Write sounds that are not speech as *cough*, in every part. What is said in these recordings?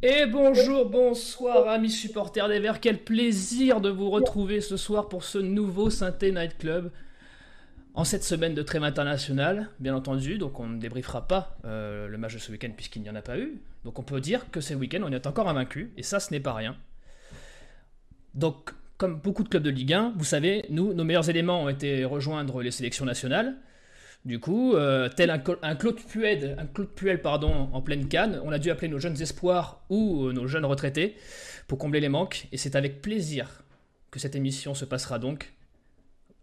Et bonjour, bonsoir amis supporters des Verts, quel plaisir de vous retrouver ce soir pour ce nouveau Synthé Night Club. En cette semaine de trêve international, bien entendu, donc on ne débriefera pas euh, le match de ce week-end puisqu'il n'y en a pas eu. Donc on peut dire que ce week-end on est encore invaincu, et ça ce n'est pas rien. Donc comme beaucoup de clubs de Ligue 1, vous savez, nous, nos meilleurs éléments ont été rejoindre les sélections nationales. Du coup, euh, tel un, un, Claude Puel, pardon, en pleine canne, on a dû appeler nos jeunes espoirs ou euh, nos jeunes retraités pour combler les manques. Et c'est avec plaisir que cette émission se passera donc.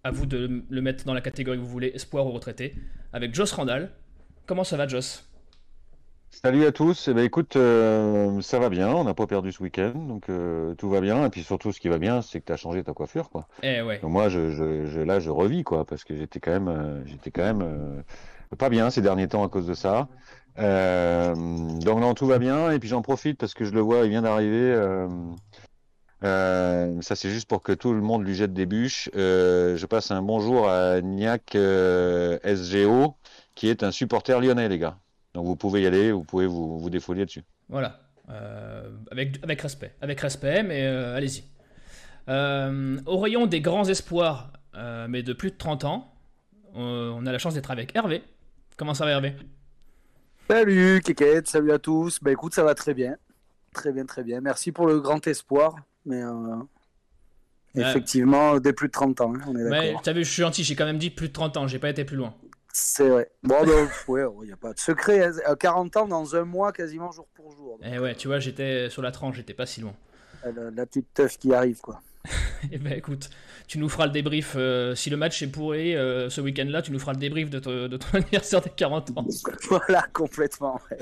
À vous de le mettre dans la catégorie que vous voulez, espoir ou retraité, avec Joss Randall. Comment ça va, Joss? Salut à tous. Eh ben, écoute, euh, ça va bien. On n'a pas perdu ce week-end, donc euh, tout va bien. Et puis surtout, ce qui va bien, c'est que tu as changé ta coiffure, quoi. Eh ouais. Donc moi, je, je, je, là, je revis, quoi, parce que j'étais quand même, euh, j'étais quand même pas bien ces derniers temps à cause de ça. Donc non, tout va bien. Et puis j'en profite parce que je le vois, il vient d'arriver. ça, c'est juste pour que tout le monde lui jette des bûches. je passe un bonjour à Niak SGO, qui est un supporter lyonnais, les gars. Donc vous pouvez y aller, vous pouvez vous, vous défolier dessus. Voilà, euh, avec, avec respect, avec respect, mais euh, allez-y. Euh, au rayon des grands espoirs, euh, mais de plus de 30 ans, on a la chance d'être avec Hervé. Comment ça va Hervé? Salut Keket, salut à tous. Bah écoute, ça va très bien. Très bien, très bien. Merci pour le grand espoir. Mais euh, effectivement, dès plus de 30 ans, hein, on est d'accord. Ouais, t'as vu, je suis gentil, j'ai quand même dit plus de 30 ans, j'ai pas été plus loin. C'est vrai. Bon, *laughs* il n'y a pas de secret. À 40 ans, dans un mois, quasiment jour pour jour. Donc, eh ouais, tu vois, j'étais sur la tranche, j'étais pas si loin. La, la petite teuf qui arrive, quoi. *laughs* eh ben écoute, tu nous feras le débrief. Euh, si le match est pourri euh, ce week-end-là, tu nous feras le débrief de, te, de ton *laughs* anniversaire des 40 ans. voilà, complètement. Ouais.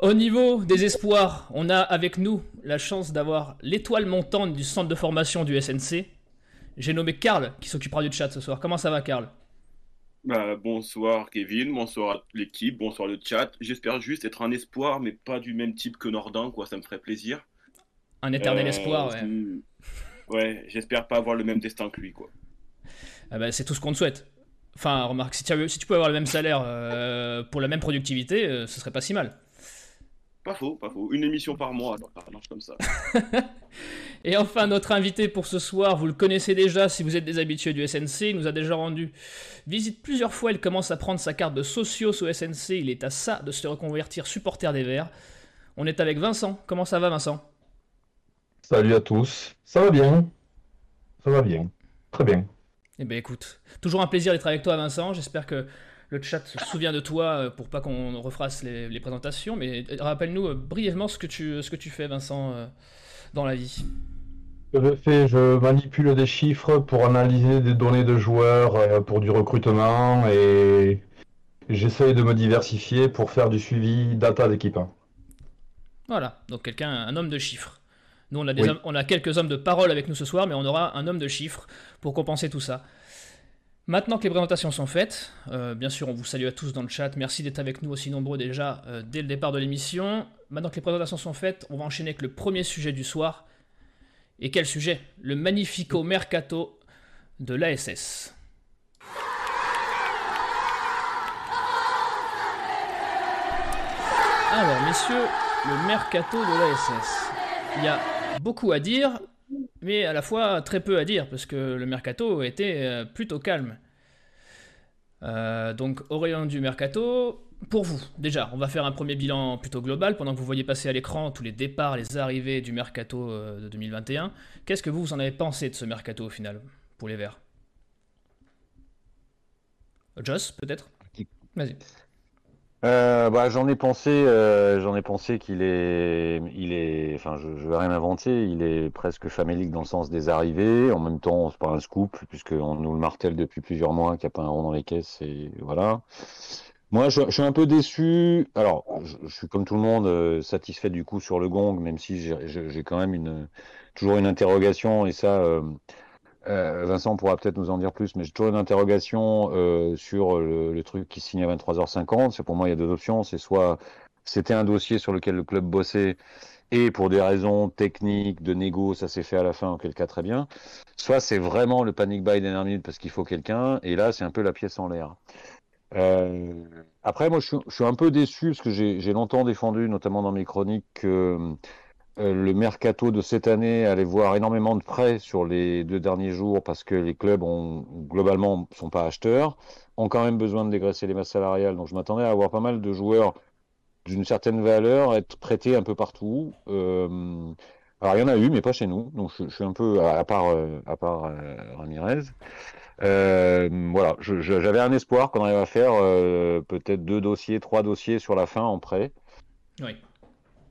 Au niveau des espoirs, on a avec nous la chance d'avoir l'étoile montante du centre de formation du SNC. J'ai nommé Karl qui s'occupera du chat ce soir. Comment ça va, Karl? Bah, bonsoir Kevin, bonsoir à l'équipe, bonsoir le chat. J'espère juste être un espoir, mais pas du même type que Nordin, quoi. Ça me ferait plaisir. Un éternel euh, espoir, ouais. Ouais, j'espère pas avoir le même destin que lui, quoi. Ah bah, c'est tout ce qu'on te souhaite. Enfin, remarque, si tu, si tu peux avoir le même salaire euh, pour la même productivité, euh, ce serait pas si mal. Pas faux, pas faux. Une émission par mois, ça marche comme ça. *laughs* Et enfin, notre invité pour ce soir, vous le connaissez déjà si vous êtes des habitués du SNC, il nous a déjà rendu visite plusieurs fois, il commence à prendre sa carte de socios au SNC, il est à ça de se reconvertir supporter des Verts. On est avec Vincent. Comment ça va Vincent? Salut à tous. Ça va bien. Ça va bien. Très bien. Eh bien écoute, toujours un plaisir d'être avec toi Vincent, j'espère que le chat se souvient de toi euh, pour pas qu'on refrasse les, les, présentations, mais rappelle-nous euh, brièvement ce que, tu, ce que tu fais, Vincent, euh, dans la vie. Je fais, je manipule des chiffres pour analyser des données de joueurs pour du recrutement et j'essaye de me diversifier pour faire du suivi data d'équipe. Voilà, donc quelqu'un, un homme de chiffres. Nous, on a, des oui. hommes, on a quelques hommes de parole avec nous ce soir, mais on aura un homme de chiffres pour compenser tout ça. Maintenant que les présentations sont faites, euh, bien sûr, on vous salue à tous dans le chat. Merci d'être avec nous aussi nombreux déjà euh, dès le départ de l'émission. Maintenant que les présentations sont faites, on va enchaîner avec le premier sujet du soir. Et quel sujet? Le Magnifico Mercato de l'ASS. Alors, messieurs, le Mercato de l'ASS. Il y a beaucoup à dire, mais à la fois très peu à dire, parce que le mercato était plutôt calme. Euh, donc, rayon du mercato, pour vous, déjà, on va faire un premier bilan plutôt global, pendant que vous voyez passer à l'écran tous les départs, les arrivées du mercato de 2021. Qu'est-ce que vous, vous en avez pensé de ce mercato au final, pour les Verts? Joss, peut-être? Vas-y. Euh, bah, j'en ai pensé, euh, j'en ai pensé qu'il est, il est, enfin, je, je vais rien inventer, il est presque famélique dans le sens des arrivées. En même temps, c'est pas un scoop puisqu'on nous le martèle depuis plusieurs mois qu'il n'y a pas un rond dans les caisses et voilà. Moi, je, je suis un peu déçu. Alors, je, je, suis comme tout le monde euh, satisfait du coup sur le gong, même si j'ai quand même une, toujours une interrogation et ça. Euh, euh, Vincent pourra peut-être nous en dire plus, mais j'ai toujours une interrogation euh, sur le, truc qui signe à 23h50. C'est pour moi, il y a deux options. C'est soit c'était un dossier sur lequel le club bossait et pour des raisons techniques, de négo, ça s'est fait à la fin, auquel cas très bien. Soit c'est vraiment le panic buy dernière minute parce qu'il faut quelqu'un, et là c'est un peu la pièce en l'air. après, moi, je suis, un peu déçu parce que j'ai longtemps défendu, notamment dans mes chroniques, que le mercato de cette année allait voir énormément de prêts sur les deux derniers jours parce que les clubs ont globalement sont pas acheteurs, ont quand même besoin de dégraisser les masses salariales. Donc, je m'attendais à avoir pas mal de joueurs d'une certaine valeur être prêtés un peu partout. Alors il y en a eu, mais pas chez nous. Donc je, suis un peu à, part, à part euh, euh, Ramirez. Euh, voilà, j'avais un espoir qu'on arrive à faire peut-être deux dossiers, trois dossiers sur la fin en prêt. Oui.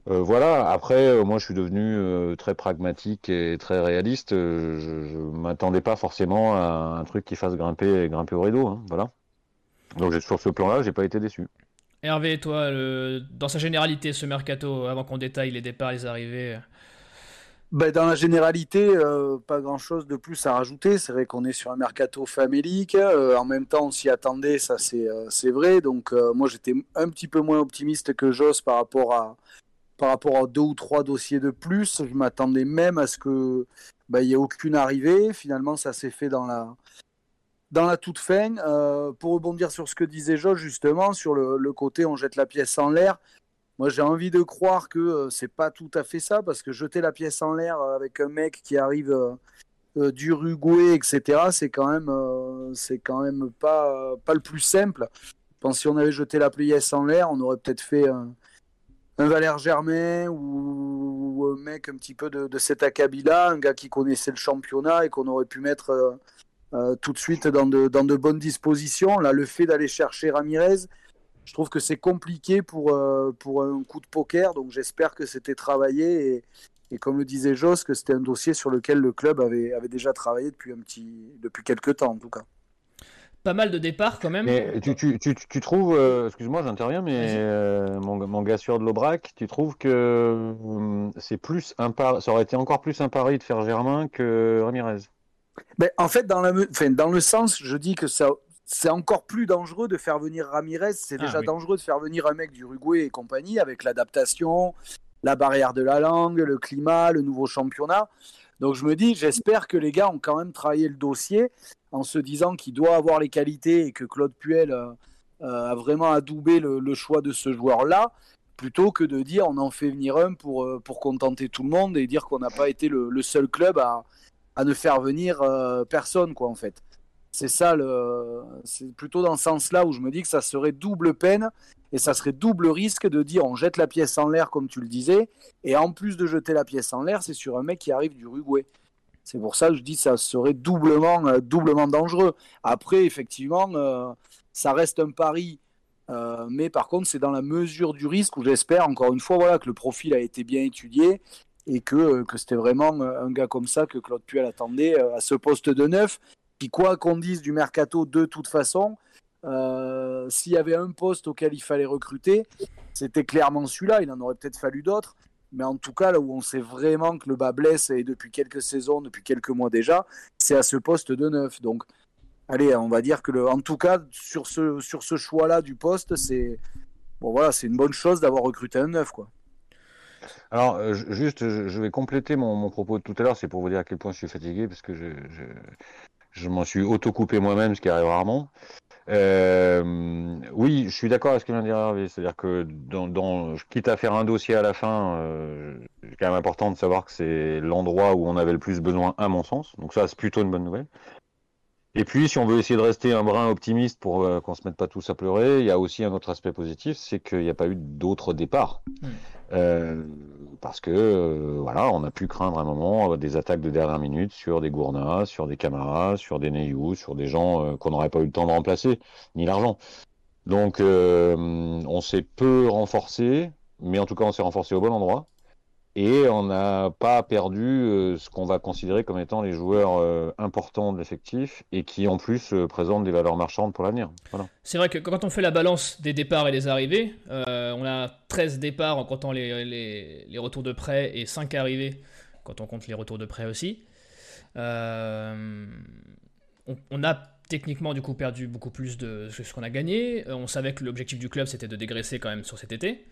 Voilà, après, moi je suis devenu très pragmatique et très réaliste. je ne m'attendais pas forcément à un truc qui fasse grimper, grimper au rideau. Hein, voilà. Donc sur ce plan-là, j'ai pas été déçu. Hervé, toi, dans sa généralité, ce mercato, avant qu'on détaille les départs, les arrivées, ben, dans la généralité, euh, pas grand-chose de plus à rajouter. C'est vrai qu'on est sur un mercato famélique. Euh, en même temps, on s'y attendait, ça c'est euh, vrai. Donc moi, j'étais un petit peu moins optimiste que Joss par rapport à par rapport à deux ou trois dossiers de plus. Je m'attendais même à ce que ben, il n'y ait aucune arrivée. Finalement, ça s'est fait dans la dans la toute fin. pour rebondir sur ce que disait Joss justement sur le, côté on jette la pièce en l'air. Moi, j'ai envie de croire que euh, c'est pas tout à fait ça, parce que jeter la pièce en l'air euh, avec un mec qui arrive euh, d'Uruguay, etc., c'est quand même, c'est quand même pas, pas le plus simple. Je pense que si on avait jeté la pièce en l'air, on aurait peut-être fait Valère Germain ou, un mec un petit peu de, cet acabit-là, un gars qui connaissait le championnat et qu'on aurait pu mettre tout de suite dans de, bonnes dispositions. Là, le fait d'aller chercher Ramirez, je trouve que c'est compliqué pour, euh, un coup de poker, donc j'espère que c'était travaillé et, comme le disait Joss, que c'était un dossier sur lequel le club avait, avait déjà travaillé depuis, un petit, depuis quelques temps en tout cas. Pas mal de départs quand même. Mais tu, tu, tu, tu trouves, euh, excuse-moi j'interviens, mais euh, mon, mon, gars sûr de l'Aubrac, tu trouves que c'est plus un ça aurait été encore plus un pari de faire Germain que Ramirez? Ben, En fait, dans, la, enfin, dans le sens, je dis que ça, c'est encore plus dangereux de faire venir Ramirez. C'est ah déjà dangereux de faire venir un mec d'Uruguay et compagnie avec l'adaptation, la barrière de la langue, le climat, le nouveau championnat. Donc je me dis, j'espère que les gars ont quand même travaillé le dossier en se disant qu'il doit avoir les qualités et que Claude Puel euh, euh, a vraiment adoubé le, choix de ce joueur-là, plutôt que de dire on en fait venir un pour, euh, pour contenter tout le monde et dire qu'on n'a pas été le, seul club à, à ne faire venir personne, quoi, en fait. C'est ça, le... c'est plutôt dans ce sens-là où je me dis que ça serait double peine et ça serait double risque de dire on jette la pièce en l'air comme tu le disais et en plus de jeter la pièce en l'air, c'est sur un mec qui arrive du Uruguay. C'est pour ça que je dis que ça serait doublement, euh, doublement dangereux. Après, effectivement, euh, ça reste un pari, euh, mais par contre, c'est dans la mesure du risque où j'espère, encore une fois, voilà, que le profil a été bien étudié et que, c'était vraiment un gars comme ça que Claude Puel attendait à ce poste de neuf puis quoi qu'on dise du mercato, de toute façon, s'il y avait un poste auquel il fallait recruter, c'était clairement celui-là. Il en aurait peut-être fallu d'autres. Mais en tout cas, là où on sait vraiment que le bas blesse, et depuis quelques saisons, depuis quelques mois déjà, c'est à ce poste de neuf. Donc, allez, on va dire que, en tout cas, sur ce, sur ce choix-là du poste, c'est bon, voilà, une bonne chose d'avoir recruté un neuf. Quoi. Alors, euh, juste, je, vais compléter mon, propos de tout à l'heure, c'est pour vous dire à quel point je suis fatigué, parce que je, je m'en suis auto-coupé moi-même, ce qui arrive rarement. Euh, oui, je suis d'accord avec ce que vient de dire Hervé. C'est-à-dire que, quitte à faire un dossier à la fin, euh, c'est quand même important de savoir que c'est l'endroit où on avait le plus besoin, à mon sens. Donc ça, c'est plutôt une bonne nouvelle. Et puis, si on veut essayer de rester un brin optimiste pour euh, qu'on se mette pas tous à pleurer, il y a aussi un autre aspect positif, c'est qu'il n'y a pas eu d'autres départs. Hmm. Euh, parce que euh, voilà, on a pu craindre un moment des attaques de dernière minute sur des Gournas, sur des Camaras, sur des Neyou, sur des gens qu'on n'aurait pas eu le temps de remplacer, ni l'argent. Donc, on s'est peu renforcé, mais en tout cas, on s'est renforcé au bon endroit et on n'a pas perdu euh, ce qu'on va considérer comme étant les joueurs euh, importants de l'effectif et qui en plus euh, présentent des valeurs marchandes pour l'avenir. C'est vrai que quand on fait la balance des départs et des arrivées, on a 13 départs en comptant les, les, retours de prêt et 5 arrivées quand on compte les retours de prêt aussi. On, on, a techniquement du coup perdu beaucoup plus de ce qu'on a gagné. on savait que l'objectif du club c'était de dégraisser quand même sur cet été.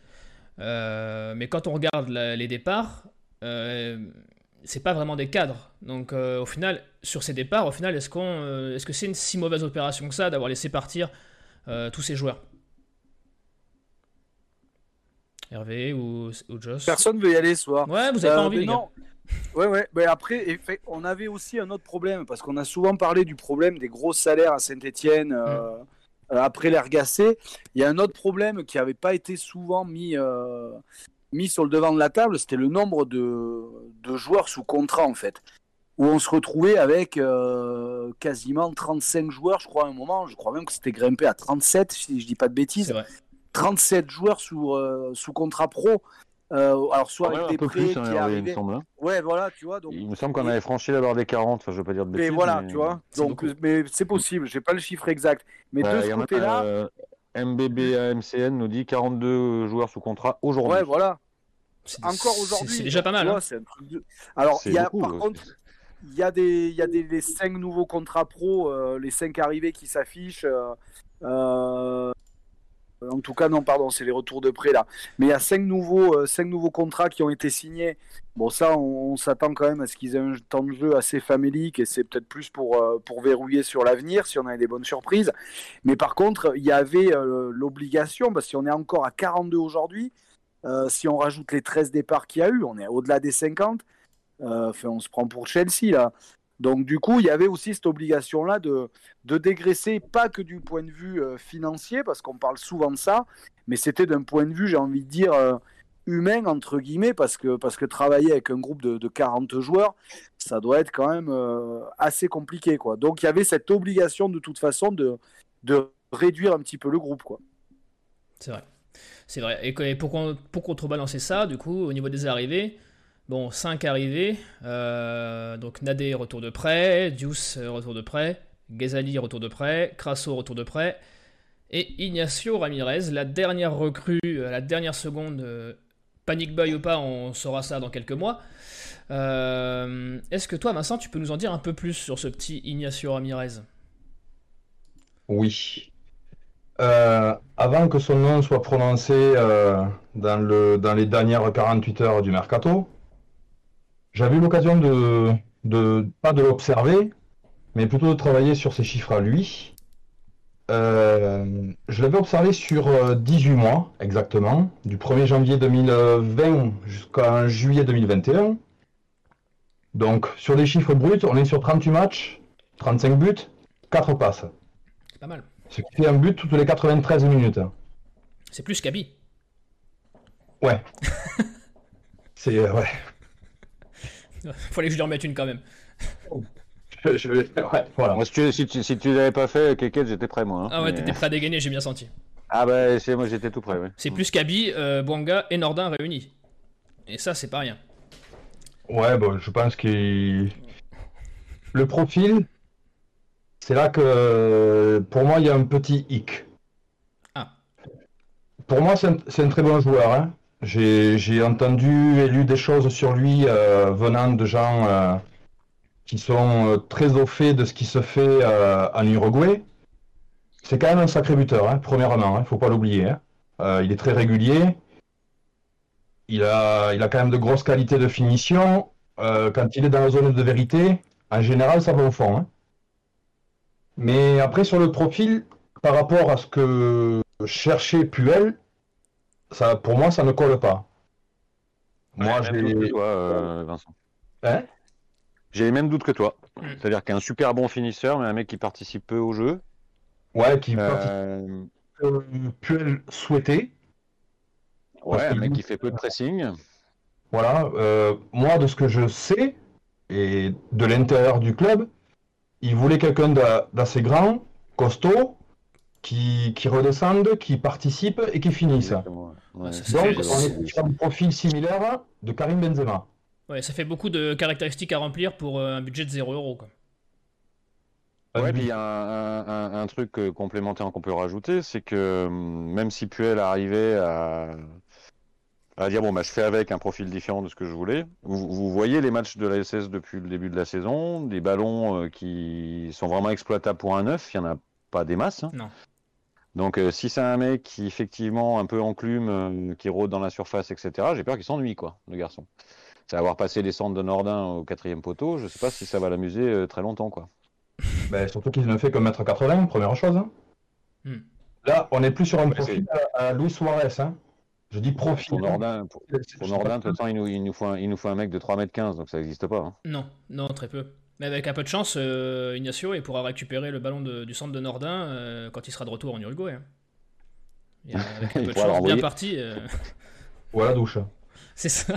Euh, mais quand on regarde les départs, euh, c'est pas vraiment des cadres. Donc euh, au final, sur ces départs, au final, est-ce qu'on, est-ce que c'est une si mauvaise opération que ça d'avoir laissé partir tous ces joueurs? Hervé ou, ou Joss? Personne veut y aller ce soir. Ouais, vous avez pas envie, les non. Ouais, ouais. Mais après, on avait aussi un autre problème parce qu'on a souvent parlé du problème des gros salaires à Saint-Etienne. Mm. Euh, après l'Ergacé, il y a un autre problème qui n'avait pas été souvent mis, euh, mis sur le devant de la table, c'était le nombre de, de, joueurs sous contrat en fait. Où on se retrouvait avec euh, quasiment 35 joueurs, je crois, à un moment. Je crois même que c'était grimpé à 37, si je dis pas de bêtises. 37 joueurs sous, sous contrat pro. Euh, alors soit avec des prêts qui arrivaient. Hein. Ouais, voilà, tu vois. Donc... Il me semble qu'on avait franchi la barre des 40. Enfin, je veux pas dire de bêtises. Mais voilà, tu vois. Donc, mais c'est possible. J'ai pas le chiffre exact. Mais de ce côté-là. Euh, MBB MCN nous dit 42 joueurs sous contrat aujourd'hui. Ouais, voilà. Encore aujourd'hui. C'est déjà pas mal. Hein. Alors, il y a par contre. Il y a des, il y a des les 5 nouveaux contrats pro, euh, les 5 arrivés qui s'affichent. Euh, euh, en tout cas, non, pardon, c'est les retours de prêt là. Mais il y a cinq nouveaux, euh, cinq nouveaux contrats qui ont été signés. Bon, ça, on, s'attend quand même à ce qu'ils aient un temps de jeu assez famélique et c'est peut-être plus pour, euh, pour verrouiller sur l'avenir si on a des bonnes surprises. Mais par contre, il y avait l'obligation, parce qu'on est encore à 42 aujourd'hui, si on rajoute les 13 départs qu'il y a eu, on est au-delà des 50. Enfin, on se prend pour Chelsea là. Donc du coup, il y avait aussi cette obligation-là de, dégraisser, pas que du point de vue euh, financier, parce qu'on parle souvent de ça, mais c'était d'un point de vue, j'ai envie de dire, euh, humain, entre guillemets, parce que, travailler avec un groupe de, de 40 joueurs, ça doit être quand même euh, assez compliqué. Quoi. Donc il y avait cette obligation de toute façon de, réduire un petit peu le groupe. Quoi. C'est vrai. C'est vrai. Et pour contrebalancer ça, du coup, au niveau des arrivées, Bon, 5 arrivés. Euh, donc Nadé, retour de prêt. Euh, retour de prêt. Ghazali, retour de prêt. Crasso, retour de prêt. Et Ignacio Ramirez, la dernière recrue, euh, la dernière seconde. Panic Boy ou pas, on saura ça dans quelques mois. Est-ce que toi, Vincent, tu peux nous en dire un peu plus sur ce petit Ignacio Ramirez? Oui. avant que son nom soit prononcé dans, dans les dernières 48 heures du mercato, j'avais eu l'occasion de, de, pas de l'observer, mais plutôt de travailler sur ses chiffres à lui. Euh, je l'avais observé sur 18 euh, mois exactement, du 1er janvier 2020 jusqu'à juillet 2021. Donc sur des chiffres bruts, on est sur 38 matchs, 35 buts, 4 passes. C'est pas mal. Ce qui fait un but toutes les 93 minutes. C'est plus qu'Abi. Ouais. *laughs* C'est euh, ouais. *laughs* Fallait que je lui remette une quand même. Je, ouais, voilà. Moi, si tu, si tu, si tu l'avais pas fait, Keket, j'étais prêt, moi. Hein. Ah ouais, t'étais prêt à dégainer, j'ai bien senti. Ah bah, c'est moi, j'étais tout prêt, ouais. C'est plus qu'Abi, euh, Bwanga et Nordin réunis. Et ça, c'est pas rien. Ouais, bon, je pense que le profil, c'est là que pour moi, il y a un petit hic. Ah. Pour moi, c'est un, un, très bon joueur. Hein. J'ai entendu et lu des choses sur lui euh, venant de gens euh, qui sont euh, très au fait de ce qui se fait en Uruguay. C'est quand même un sacré buteur, hein, premièrement, il hein, ne faut pas l'oublier. Hein. il est très régulier. Il a, il a quand même de grosses qualités de finition. quand il est dans la zone de vérité, en général, ça va au fond. Mais après, sur le profil, par rapport à ce que cherchait Puel, ça, pour moi, ça ne colle pas. Moi, j'ai. toi, euh, Vincent. Hein? J'ai les mêmes doutes que toi. C'est-à-dire qu'un super bon finisseur, mais un mec qui participe peu au jeu. Ouais, qui euh... peut souhaiter. Ouais, un mec qui fait peu de pressing. Voilà. Euh, moi, de ce que je sais, et de l'intérieur du club, il voulait quelqu'un d'assez grand, costaud, qui, redescendent, qui participent et qui finissent. Donc, on est sur un profil similaire de Karim Benzema. Ouais, ça fait beaucoup de caractéristiques à remplir pour euh, un budget de 0 euros. Ouais, puis il y a un, truc euh, complémentaire qu'on peut rajouter, c'est que hum, même si Puel arrivait à, à dire bon bah je fais avec un profil différent de ce que je voulais. Vous, voyez les matchs de la SS depuis le début de la saison, des ballons euh, qui sont vraiment exploitables pour un neuf, il y en a pas des masses. Hein. Non. Donc euh, si c'est un mec qui effectivement un peu enclume, euh, qui rôde dans la surface, etc., j'ai peur qu'il s'ennuie, quoi, le garçon. C'est avoir passé les centres de Nordin au quatrième poteau, je sais pas si ça va l'amuser euh, très longtemps, quoi. Ben, surtout qu'il ne fait que mettre 80, première chose. Hein. Hmm. Là, on n'est plus sur un profil à, Luis Suarez. Hein. Je dis profil. Pour Nordin, pour, Nordin de toute façon, il nous, il, nous faut un, il nous faut un mec de 3m15, donc ça n'existe pas. Hein. Non, non, très peu. Mais avec un peu de chance, euh, Ignacio il pourra récupérer le ballon du centre de Nordin euh, quand il sera de retour en Uruguay. Hein. avec un *laughs* peu de chance, bien parti. Euh... *laughs* Ou à la douche. C'est ça.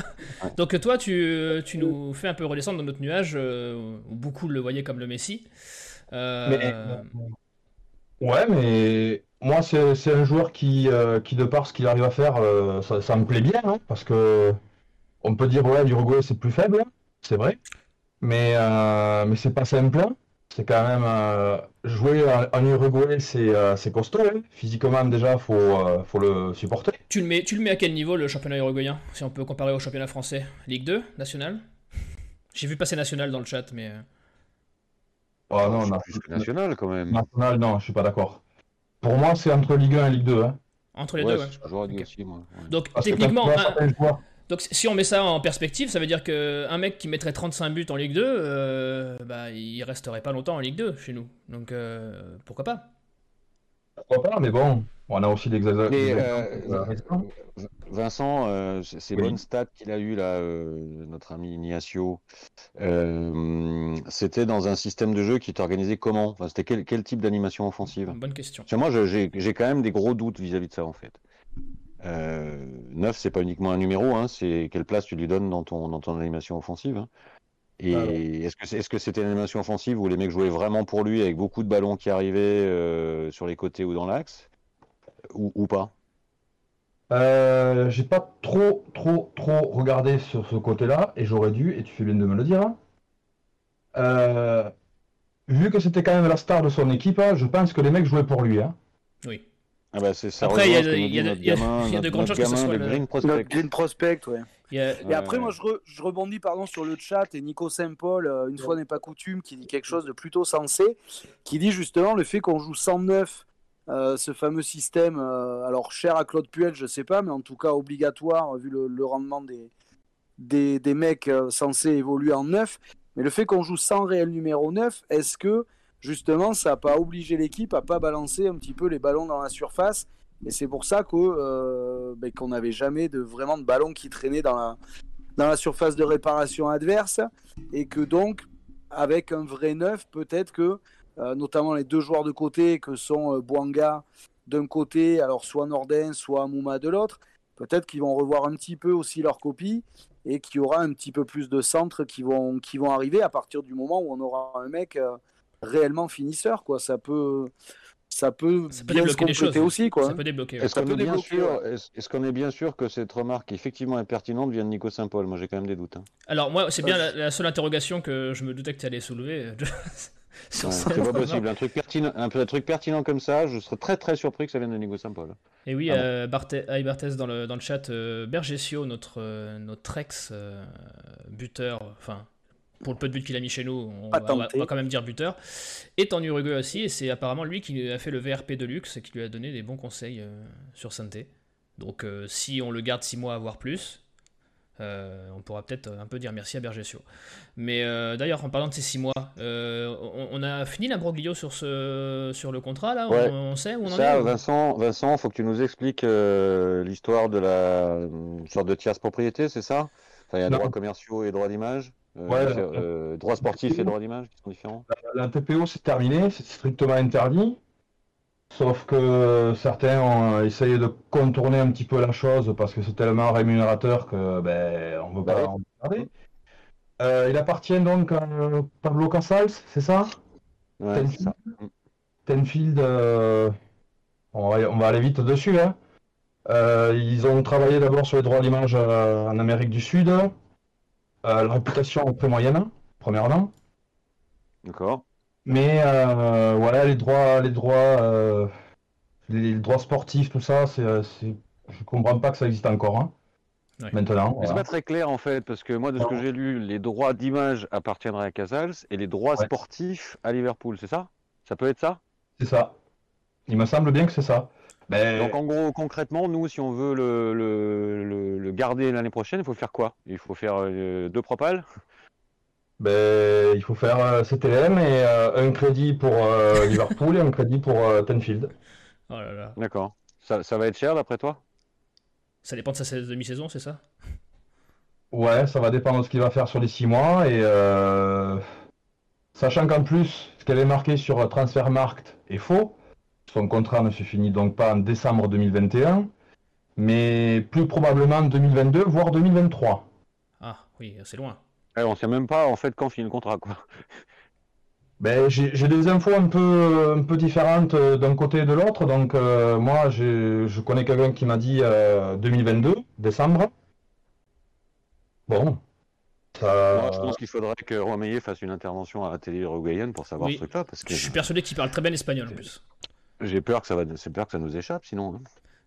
Donc toi, tu, tu, nous fais un peu redescendre dans notre nuage, euh, où beaucoup le voyaient comme le Messi. Mais, ouais, mais moi, c'est un joueur qui, qui, de par ce qu'il arrive à faire, ça, me plaît bien, hein, parce que on peut dire, ouais, l'Uruguay, c'est plus faible, c'est vrai. Mais, euh, mais c'est pas simple. C'est quand même. Euh, jouer en, Uruguay, euh, c'est costaud. Hein. Physiquement, déjà, il faut, faut le supporter. Tu le, mets, tu le mets à quel niveau, le championnat uruguayen Si on peut comparer au championnat français? Ligue 2 National? J'ai vu passer National dans le chat, mais. Oh non, non. Plus que National, quand même. National, non, je suis pas d'accord. Pour moi, c'est entre Ligue 1 et Ligue 2. Hein. Entre les deux, ouais. Aussi, moi. Donc, techniquement. Donc si on met ça en perspective, ça veut dire qu'un mec qui mettrait 35 buts en Ligue 2, euh, bah, il resterait pas longtemps en Ligue 2 chez nous. Donc euh, pourquoi pas? Pourquoi pas, mais bon, on a aussi des euh, Vincent, ces bonnes stats qu'il a eu là, notre ami Ignacio, c'était dans un système de jeu qui était organisé comment C'était quel, type d'animation offensive? Bonne question. moi, j'ai quand même des gros doutes vis à -vis de ça en fait. Euh, 9, c'est pas uniquement un numéro, hein, c'est quelle place tu lui donnes dans ton, dans ton animation offensive. Hein. Et ah est-ce que est-ce que c'était une animation offensive où les mecs jouaient vraiment pour lui avec beaucoup de ballons qui arrivaient euh, sur les côtés ou dans l'axe ou, pas? Euh, J'ai pas trop trop trop regardé sur ce côté-là et j'aurais dû et tu fais bien de me le dire. Hein. Euh, vu que c'était quand même la star de son équipe, je pense que les mecs jouaient pour lui. Hein. Oui. Ah bah ça Après, il y, a de grandes chances que ce soit le Green Prospect. Green Prospect, ouais. Et après, moi, je, je, rebondis pardon, sur le chat et Nico Saint-Paul, euh, une fois n'est pas coutume, qui dit quelque chose de plutôt sensé, qui dit justement le fait qu'on joue 109, euh, ce fameux système, euh, alors cher à Claude Puel, je sais pas, mais en tout cas obligatoire vu le, le rendement des, des, des mecs censés évoluer en 9. Mais le fait qu'on joue sans réel numéro 9, est-ce que justement, ça n'a pas obligé l'équipe à pas balancer un petit peu les ballons dans la surface. Et c'est pour ça euh, ben, qu'on n'avait jamais de, vraiment de ballons qui traînaient dans la, dans la surface de réparation adverse. Et que donc, avec un vrai neuf, peut-être que, euh, notamment les deux joueurs de côté que sont euh, Boanga d'un côté, alors soit Nordin, soit Mouma de l'autre, peut-être qu'ils vont revoir un petit peu aussi leur copie et qu'il y aura un petit peu plus de centres qui vont, qui vont arriver à partir du moment où on aura un mec réellement finisseur, quoi. Ça peut, ça peut, bien se compléter aussi, quoi. Ça peut débloquer. Est-ce qu'on est, bien sûr, est-ce qu'on est bien sûr que cette remarque effectivement est pertinente vient de Nico Saint-Paul? Moi, j'ai quand même des doutes. Hein. Alors moi, c'est bien la, seule interrogation que je me doutais que tu allais soulever. *laughs* c'est pas possible. Un truc, pertinent, un, truc pertinent comme ça, je serais très très surpris que ça vienne de Nico Saint-Paul. Et oui, euh, Barthez dans le, dans le chat, euh, Bergesio, notre, euh, notre ex euh, buteur, enfin pour le peu de buts qu'il a mis chez nous, on va, quand même dire buteur, est en Uruguay aussi, et c'est apparemment lui qui a fait le VRP de luxe et qui lui a donné des bons conseils euh, sur Santé. Donc euh, si on le garde 6 mois, voire plus, euh, on pourra peut-être un peu dire merci à Bergesio. Mais d'ailleurs, en parlant de ces 6 mois, on, a fini l'imbroglio sur, ce, sur le contrat, là? On, sait où on en est Vincent, Vincent, faut que tu nous expliques l'histoire de la sorte de tierce propriété, c'est ça? Enfin, il y a droits commerciaux et droits d'image ouais, euh, droits sportifs et droits d'image qui sont différents La, TPO, c'est terminé, c'est strictement interdit. Sauf que certains ont essayé de contourner un petit peu la chose parce que c'est tellement rémunérateur que ben, on ne veut pas en parler. Euh, il appartient donc à Pablo Casals, c'est ça? Ouais, c'est ça? Tenfield, on, va, on, va, aller vite dessus. Hein. ils ont travaillé d'abord sur les droits d'image en Amérique du Sud. Euh, la réputation très moyenne, premièrement. D'accord. Mais euh, voilà, les droits, les droits, euh, les, droits sportifs, tout ça, c'est, je comprends pas que ça existe encore. Hein. Maintenant. C'est pas très clair en fait, parce que moi, de ce que j'ai lu, les droits d'image appartiendraient à Casals et les droits sportifs à Liverpool, c'est ça? Ça peut être ça? C'est ça. Il me semble bien que c'est ça. Donc en gros, concrètement, nous, si on veut le, garder l'année prochaine, il faut faire quoi? Il faut faire euh, deux propales? Ben, Il faut faire euh, CTM et euh, un crédit pour Liverpool et un crédit pour Tenfield. Oh là là. D'accord. Ça, ça va être cher d'après toi? Ça dépend de sa demi-saison, c'est ça? Ouais, ça va dépendre de ce qu'il va faire sur les six mois. Et euh, sachant qu'en plus, ce qu'il avait marqué sur Transfermarkt est faux. Son contrat ne se finit donc pas en décembre 2021, mais plus probablement en 2022, voire 2023. Ah oui, c'est loin. On on sait même pas en fait quand finit le contrat quoi. *laughs* Ben, j'ai des infos un peu, un peu différentes euh, d'un côté et de l'autre. Donc, euh, moi, je connais quelqu'un qui m'a dit euh, 2022, décembre. Bon, ça. Moi, je pense qu'il faudrait que Romeyer fasse une intervention à la télé uruguayenne pour savoir Oui. ce truc-là, parce que Je suis persuadé qu'il parle très bien espagnol en plus. J'ai peur que ça va, j'ai peur que ça nous échappe sinon. hein.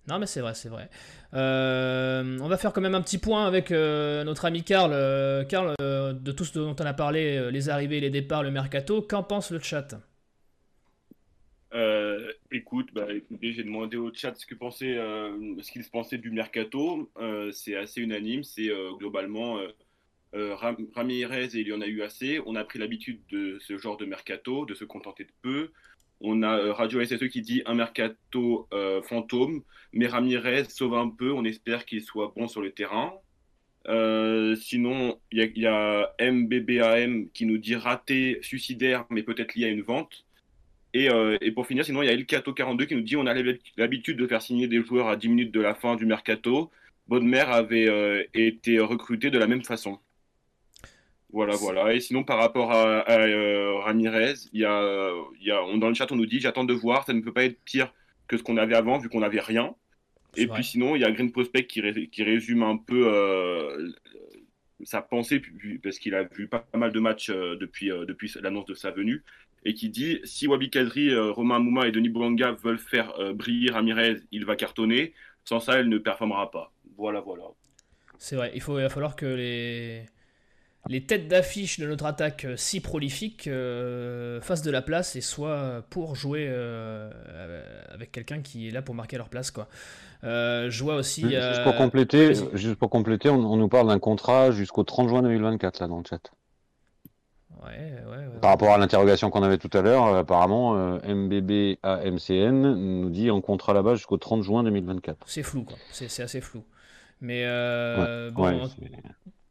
Non, mais c'est vrai, c'est vrai. Euh, on va faire quand même un petit point avec euh, notre ami Karl. Euh, Karl, euh, de tout ce dont on a parlé, euh, les arrivées, les départs, le mercato, qu'en pense le chat? Euh, écoute, bah, écoutez, j'ai demandé au chat ce que pensait, euh, ce qu'ils pensaient du mercato. Euh, c'est assez unanime. C'est euh, globalement Ram- Ramirez et il y en a eu assez. On a pris l'habitude de ce genre de mercato, de se contenter de peu. On a euh, Radio SSE qui dit un mercato euh, fantôme, mais Ramirez sauve un peu. On espère qu'il soit bon sur le terrain. Euh, sinon, il y a, MBBAM qui nous dit raté, suicidaire, mais peut-être lié à une vente. Et, pour finir, sinon, il y a Elkato42 qui nous dit on a l'habitude de faire signer des joueurs à 10 minutes de la fin du mercato. Bonne avait été recruté de la même façon. Voilà, voilà. Et sinon, par rapport à, à, euh, Ramirez, il y a, il y a, on, dans le chat, on nous dit j'attends de voir, ça ne peut pas être pire que ce qu'on avait avant, vu qu'on n'avait rien. Et vrai. puis sinon, il y a Green Prospect qui, ré- qui résume un peu euh, sa pensée, parce qu'il a vu pas mal de matchs euh, depuis, depuis l'annonce de sa venue, et qui dit si Wabi Kadri, Romain Mouma et Denis Boulanga veulent faire briller Ramirez, il va cartonner. Sans ça, elle ne performera pas. Voilà, voilà. C'est vrai, il, faut, il va falloir que les, les têtes d'affiche de notre attaque euh, si prolifique euh, fassent de la place et soient pour jouer euh, avec quelqu'un qui est là pour marquer leur place. Quoi. Euh, je vois aussi. Juste pour compléter, vas-y. juste pour compléter, on, on nous parle d'un contrat jusqu'au 30 juin 2024 là dans le chat. Ouais, ouais, ouais. Par rapport à l'interrogation qu'on avait tout à l'heure, apparemment MBB AMCN nous dit en contrat là-bas jusqu'au 30 juin 2024. C'est flou, quoi. C'est assez flou. Mais bon,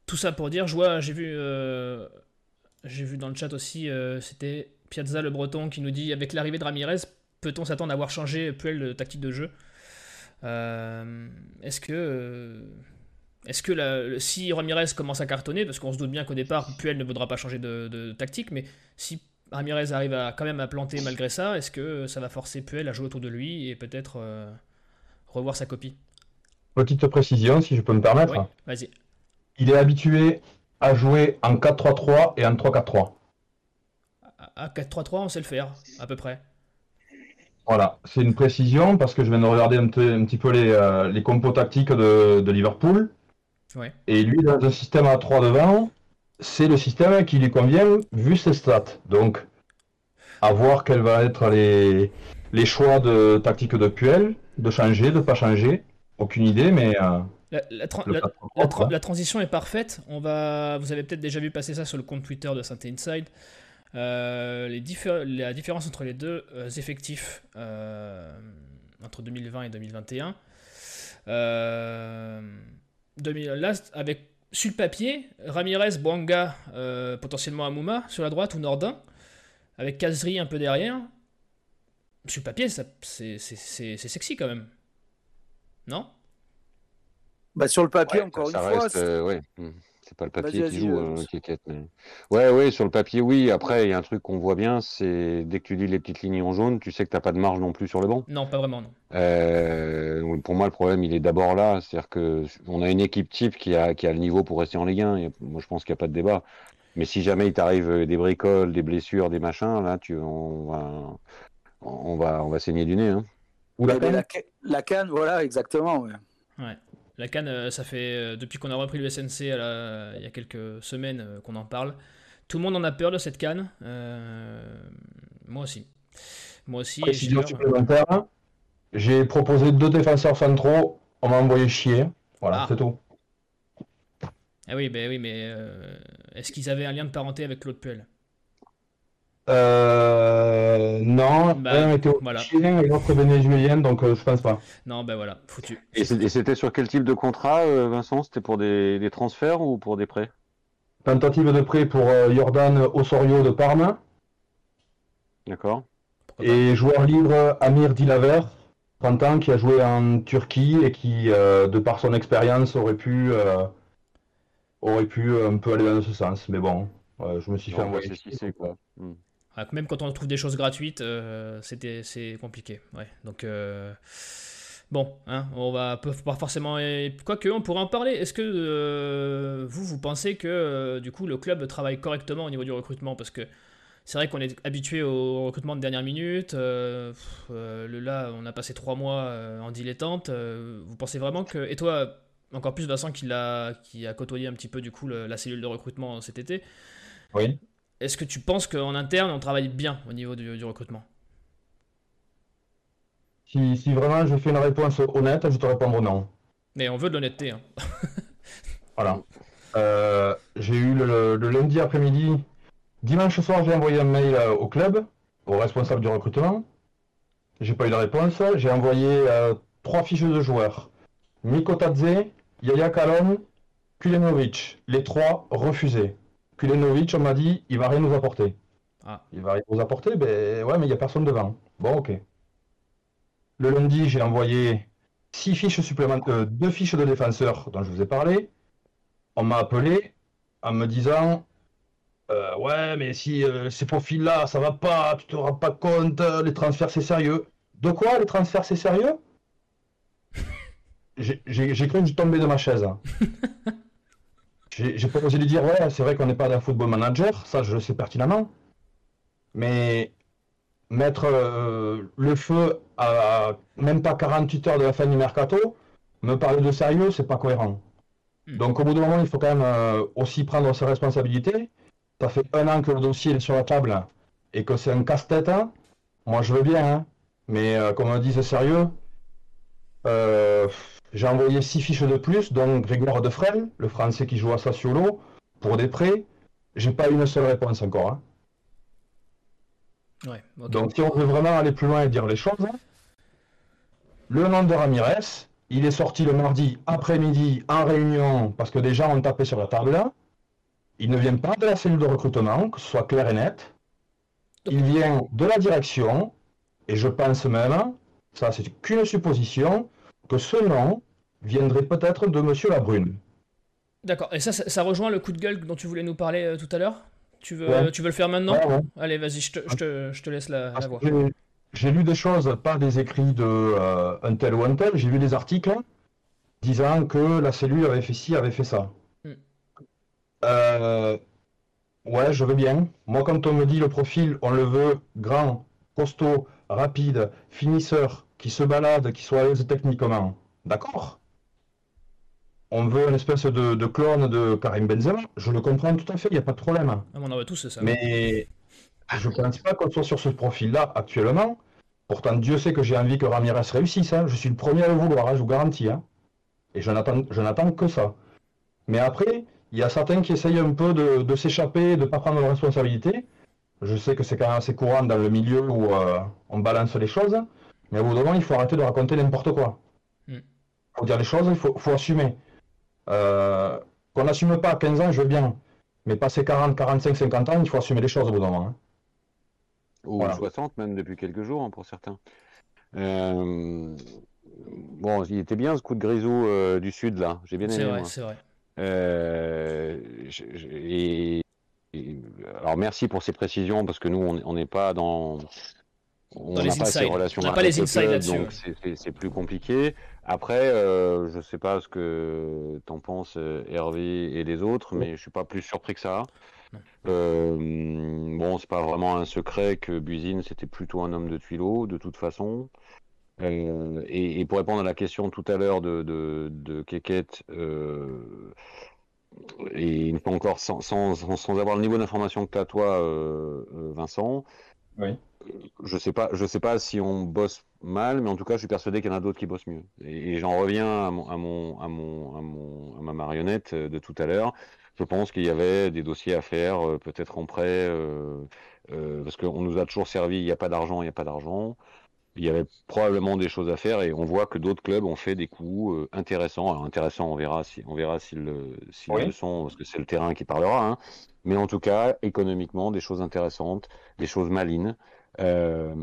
tout ça pour dire, je vois, j'ai vu, euh, j'ai vu dans le chat aussi, euh, c'était Piazza le Breton qui nous dit avec l'arrivée de Ramirez, peut-on s'attendre à voir changer Puel de tactique de jeu? Euh, Est-ce que, est-ce que la- si Ramirez commence à cartonner, parce qu'on se doute bien qu'au départ Puel ne voudra pas changer de, de tactique, mais si Ramirez arrive à quand même à planter malgré ça, est-ce que ça va forcer Puel à jouer autour de lui et peut-être euh, revoir sa copie? Petite précision, si je peux me permettre. Oui, vas-y. Il est habitué à jouer en 4-3-3 et en 3-4-3. À 4-3-3, on sait le faire, à peu près. Voilà, c'est une précision parce que je viens de regarder un, petit peu les, euh, les compos tactiques de, de Liverpool. Ouais. Et lui, dans un système à 3 devant, c'est le système qui lui convient vu ses stats. Donc, à voir quels vont être les, les choix de tactique de Puel, de changer, de pas changer. Aucune idée, mais euh, La, la tra- le la- patron la propre, tra- hein. la transition est parfaite. On va, vous avez peut-être déjà vu passer ça sur le compte Twitter de Saint Inside. Euh, les diffé- la différence entre les deux euh, effectifs euh, entre 2020 et 2021. Euh, 2000 là, avec sur le papier, Ramirez, Bouanga, potentiellement Amouma sur la droite ou Nordin, avec Kazri un peu derrière. Sur le papier, c'est sexy quand même. Non? Bah, sur le papier, Ouais, encore ça une fois, reste, euh, ouais. hmm. C'est pas le papier qui joue, euh, euh, qui inquiète, mais... Ouais, ouais, sur le papier, oui. Après, il y a un truc qu'on voit bien, c'est dès que tu lis les petites lignes en jaune, tu sais que t'as pas de marge non plus sur le banc. Non, pas vraiment, non. Euh, pour moi, le problème, il est d'abord là. C'est-à-dire que on a une équipe type qui a, qui a le niveau pour rester en Ligue 1. Il y a- moi, je pense qu'il n'y a pas de débat. Mais si jamais il t'arrive des bricoles, des blessures, des machins, là, tu, on va, on va, on va saigner du nez. Hein. Ou la Mais la, canne, voilà, exactement. ouais. Ouais. La canne, euh, ça fait euh, depuis qu'on a repris le SNC à la- il y a quelques semaines euh, qu'on en parle. Tout le monde en a peur de cette canne. Euh, moi aussi. Moi aussi. Précision supplémentaire. J'ai proposé deux défenseurs centraux, on m'a envoyé chier. Voilà, Ah. c'est tout. Ah oui, ben oui, mais euh, est-ce qu'ils avaient un lien de parenté avec Claude Puel? Euh, non, Bah, un était voilà. chilien et l'autre vénézuélien, donc euh, je pense pas. Non, ben voilà, foutu. Et c'était sur quel type de contrat, euh, Vincent? C'était pour des, des transferts ou pour des prêts? Tentative de prêt pour euh, Jordan Osorio de Parme D'accord. Et joueur libre Amir Dilaver, 30 ans, qui a joué en Turquie et qui, euh, de par son expérience, aurait pu, euh, aurait pu un peu aller dans ce sens. Mais bon, euh, je me suis fait Non, envoyer. c'est Ah, même quand on trouve des choses gratuites, euh, c'était c'est compliqué. Ouais. Donc euh, bon, hein, on va pas forcément. Quoique, on pourrait en parler. Est-ce que euh, vous vous pensez que du coup le club travaille correctement au niveau du recrutement? Parce que c'est vrai qu'on est habitué au recrutement de dernière minute. euh, là, on a passé trois mois en dilettante. vous pensez vraiment que et toi encore plus Vincent qui l'a qui a côtoyé un petit peu du coup la cellule de recrutement cet été. Oui. Est-ce que tu penses qu'en interne, on travaille bien au niveau du, du recrutement? Si, si vraiment je fais une réponse honnête, je te répondrai non. Mais on veut de l'honnêteté. hein. *laughs* Voilà. Euh, j'ai eu le, le lundi après-midi. Dimanche soir, j'ai envoyé un mail euh, au club, au responsable du recrutement. J'ai pas eu de réponse. J'ai envoyé euh, trois fiches de joueurs. Mikotadze, Yaya Kalon, Kulenovic. Les trois refusés. Kulenovic, on m'a dit, il va rien nous apporter. Ah. Il va rien nous apporter, ben ouais, mais il n'y a personne devant. Bon, ok. Le lundi, j'ai envoyé six fiches supplémentaires, euh, deux fiches de défenseurs dont je vous ai parlé. On m'a appelé en me disant euh, Ouais, mais si euh, ces profils-là, ça va pas, tu te rends pas compte, les transferts c'est sérieux. De quoi les transferts c'est sérieux? *laughs* J'ai cru que je tombais de ma chaise. *laughs* J'ai pas osé lui dire Ouais, c'est vrai qu'on n'est pas d'un football manager, ça je le sais pertinemment. Mais mettre euh, le feu à même pas 48 heures de la fin du mercato, me parler de sérieux, c'est pas cohérent. Hmm. Donc au bout d'un moment, il faut quand même euh, aussi prendre ses responsabilités. Ça fait un an que le dossier est sur la table et que c'est un casse-tête. hein. Moi, je veux bien, hein. mais euh, comme on dit, c'est sérieux. J'ai envoyé six fiches de plus, dont Grégoire Defrel, le Français qui joue à Sassuolo, pour des prêts. J'ai pas une seule réponse encore. hein. Ouais. Donc, si on veut vraiment aller plus loin et dire les choses, le nom de Ramirez, il est sorti le mardi après-midi en réunion parce que des gens ont tapé sur la table. Il ne vient pas de la cellule de recrutement, que ce soit clair et net. Il vient de la direction, et je pense même, ça c'est qu'une supposition, que ce nom viendrait peut-être de Monsieur Labrune. D'accord. Et ça, ça, ça rejoint le coup de gueule dont tu voulais nous parler euh, tout à l'heure? Tu veux, Ouais. tu veux le faire maintenant? Ouais, ouais. Allez, vas-y, je te, je te- je te laisse la, la voix. J'ai lu des choses, pas des écrits de euh, un tel ou un tel, j'ai lu des articles disant que la cellule avait fait ci, avait fait ça. Hmm. Euh, ouais, je veux bien. Moi, quand on me dit le profil, on le veut grand, costaud, rapide, finisseur, qui se balade, qui soit à l'aise techniquement. D'accord? On veut une espèce de, de clone de Karim Benzema? Je le comprends tout à fait, il n'y a pas de problème. Ah, on en veut tous ça. Mais je ne pense pas qu'on soit sur ce profil-là actuellement. Pourtant, Dieu sait que j'ai envie que Ramirez réussisse. hein. Je suis le premier à le vouloir, hein, je vous garantis. hein. Et je n'attends, je n'attends que ça. Mais après, il y a certains qui essayent un peu de, de s'échapper, de ne pas prendre leurs responsabilités. Je sais que c'est quand même assez courant dans le milieu où euh, on balance les choses. Mais au bout d'un moment, il faut arrêter de raconter n'importe quoi. Mm. Il faut dire les choses, il faut, faut assumer. Euh, qu'on n'assume pas à 15 ans, je veux bien. Mais passer 40, 45, 50 ans, il faut assumer les choses au bout d'un moment. hein. Ou Voilà. 60 même depuis quelques jours hein, pour certains. Euh, Bon, il était bien ce coup de grisou euh, du sud là. J'ai bien C'est aimé. vrai, c'est vrai. Euh, je- je- et, et- alors merci pour ces précisions parce que nous on n'est pas dans on n'a pas ces relations On n'a pas avec les le insides club, là-dessus, donc ouais. c'est- plus compliqué. Après, euh, je sais pas ce que t'en penses euh, Hervé et les autres, mais je suis pas plus surpris que ça. Euh, bon, c'est pas vraiment un secret que Buzine c'était plutôt un homme de tuileau de toute façon. Euh, et, et pour répondre à la question tout à l'heure de, de, de Keket, euh, et une fois encore sans, sans, sans- sans avoir le niveau d'information que tu as toi, Vincent, Oui. Je sais pas, je sais pas si on bosse mal, mais en tout cas, je suis persuadé qu'il y en a d'autres qui bossent mieux. Et, et j'en reviens à mon, à mon, à mon, à mon, à ma marionnette euh, de tout à l'heure. je pense qu'il y avait des dossiers à faire, peut-être en prêt, parce qu'on nous a toujours servi, il n'y a pas d'argent, il n'y a pas d'argent il y avait probablement des choses à faire et on voit que d'autres clubs ont fait des coups euh, intéressants. Alors intéressants, on verra si on verra s'ils le sont parce que c'est le terrain qui parlera. Hein. Mais en tout cas, économiquement, des choses intéressantes, des choses malines. Euh,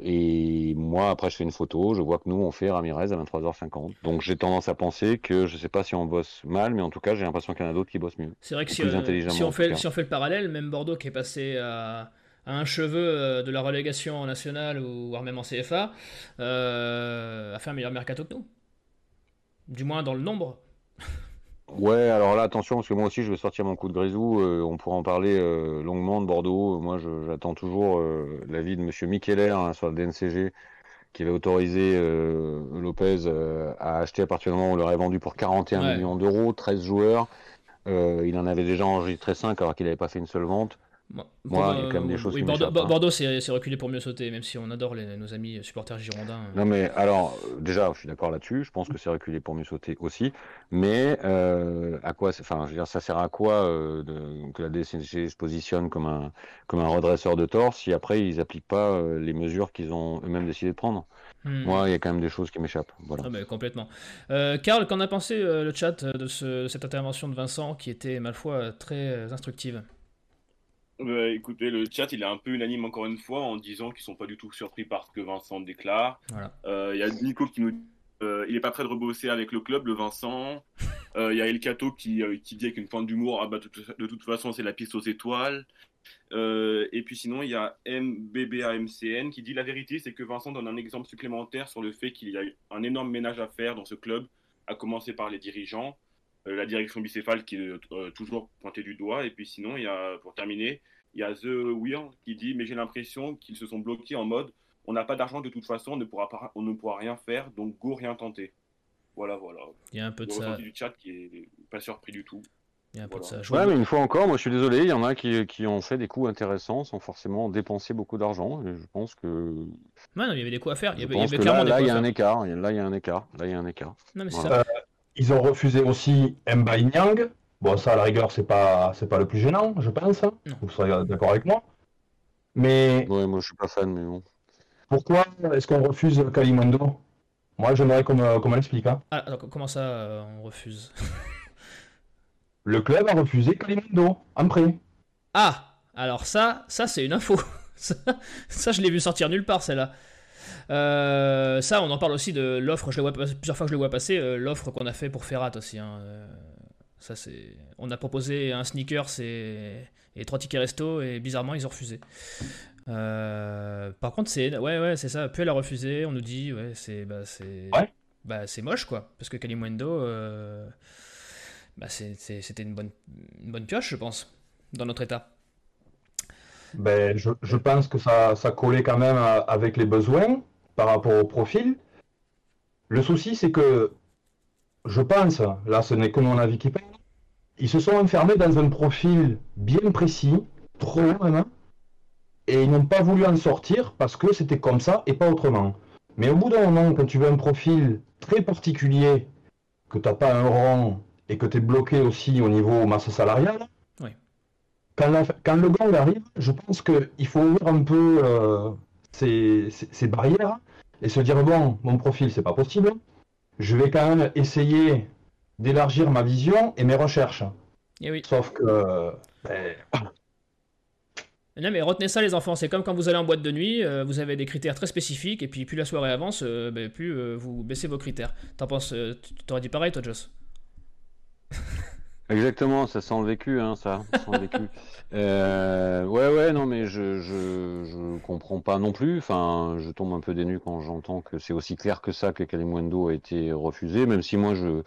et moi, après, je fais une photo, je vois que nous, on fait Ramirez à 23h50. Donc j'ai tendance à penser que je sais pas si on bosse mal, mais en tout cas, j'ai l'impression qu'il y en a d'autres qui bossent mieux. C'est vrai que si, euh, si, on fait, si on fait le parallèle, même Bordeaux qui est passé à un cheveu euh, de la relégation en nationale ou voire même en CFA, euh, a fait un meilleur mercato que nous. Du moins dans le nombre. *laughs* Ouais, alors là, attention, parce que moi aussi, je vais sortir mon coup de grisou. Euh, on pourra en parler longuement de Bordeaux. Moi, j'attends toujours l'avis de Monsieur Mikeller hein, sur le DNCG, qui avait autorisé Lopez à acheter à partir du moment où on l'aurait vendu pour 41 millions d'euros, 13 joueurs. il en avait déjà enregistré 5 alors qu'il n'avait pas fait une seule vente. Moi, il y a quand même des choses oui, Bordeaux, Bordeaux c'est reculé pour mieux sauter, même si on adore nos amis supporters girondins. Non, mais alors, déjà, je suis d'accord là-dessus. Je pense que c'est reculé pour mieux sauter aussi. Mais euh, à quoi, enfin, je veux dire, ça sert à quoi euh, de, que la DCG se positionne comme un, comme un redresseur de tort si après ils n'appliquent pas euh, les mesures qu'ils ont eux-mêmes décidé de prendre? Hmm. Moi, il y a quand même des choses qui m'échappent. Voilà. Ah, mais complètement. Karl, qu'en a pensé le chat de, ce, de cette intervention de Vincent qui était, ma foi, très instructive? Bah, écoutez, le chat, il est un peu unanime encore une fois en disant qu'ils sont pas du tout surpris par ce que Vincent déclare. Il euh, y a Nico qui nous dit euh, il est pas prêt de rebosser avec le club, le Vincent. Il euh, y a El Cato qui, qui dit avec une pointe d'humour ah bah, de, toute façon, c'est la piste aux étoiles. et puis sinon, il y a MBBAMCN qui dit la vérité, c'est que Vincent donne un exemple supplémentaire sur le fait qu'il y a un énorme ménage à faire dans ce club, à commencer par les dirigeants. Euh, la direction bicéphale qui est euh, toujours pointée du doigt. Et puis sinon, il y a, pour terminer, il y a The Weir qui dit Mais j'ai l'impression qu'ils se sont bloqués en mode on n'a pas d'argent de toute façon, on ne, pourra pas, on ne pourra rien faire, donc go, rien tenter. Voilà, voilà. Il y a un peu de ça. du chat qui est pas surpris du tout. Il y a un peu de ça. ouais, mais une fois encore, moi je suis désolé, il y en a qui, qui ont fait des coups intéressants sans forcément dépenser beaucoup d'argent. je pense que. Ouais, non, il y avait des coups à faire. Il y avait, il y avait clairement là, là, il y a un écart. Là, il y a un écart. Là, il y a un écart. Non, mais c'est ça. Ils ont refusé aussi Mbai Nyang. Bon, ça, à la rigueur, c'est pas, c'est pas le plus gênant, je pense. Vous serez d'accord avec moi. Mais. Ouais, moi, je suis pas fan, mais bon. Pourquoi est-ce qu'on refuse Kalimundo? Moi, j'aimerais qu'on me l'explique. Hein. Ah, comment ça, euh, on refuse? *laughs* Le club a refusé Kalimundo, en prêt. Ah Alors ça, ça c'est une info. *laughs* ça, je l'ai vu sortir nulle part, celle-là. Euh, ça, on en parle aussi de l'offre. Je vois plusieurs fois que je le vois passer. Euh, l'offre qu'on a fait pour Ferrat aussi. Hein, euh, ça, c'est. On a proposé un sneaker et, et trois tickets resto et bizarrement ils ont refusé. par contre, c'est ouais, ouais, c'est ça. Puis elle a refusé. On nous dit, ouais, c'est bah, c'est bah, c'est moche quoi, parce que Kalimundo, bah, c'était une bonne une bonne pioche, je pense, dans notre état. Ben, je, je pense que ça, ça collait quand même avec les besoins par rapport au profil. Le souci, c'est que je pense, là ce n'est que mon avis qui parle, ils se sont enfermés dans un profil bien précis, trop même, et ils n'ont pas voulu en sortir parce que c'était comme ça et pas autrement. Mais au bout d'un moment, quand tu veux un profil très particulier, que tu n'as pas un rang et que tu es bloqué aussi au niveau masse salariale, quand, quand, le gang arrive, je pense qu'il faut ouvrir un peu euh, ces, barrières et se dire bon, mon profil, c'est pas possible. Je vais quand même essayer d'élargir ma vision et mes recherches. Et eh oui. Sauf que. Ben, non mais retenez ça les enfants, c'est comme quand vous allez en boîte de nuit, euh, vous avez des critères très spécifiques et puis plus la soirée avance, euh, ben, plus euh, vous baissez vos critères. T'en penses, tu t'aurais dit pareil toi Joss? Exactement, ça sent le vécu, hein, ça. Sent le vécu. *laughs* Euh, ouais, ouais, non, mais je, je, je comprends pas non plus. Enfin, je tombe un peu dénu quand j'entends que c'est aussi clair que ça que Kalimundo a été refusé, même si moi je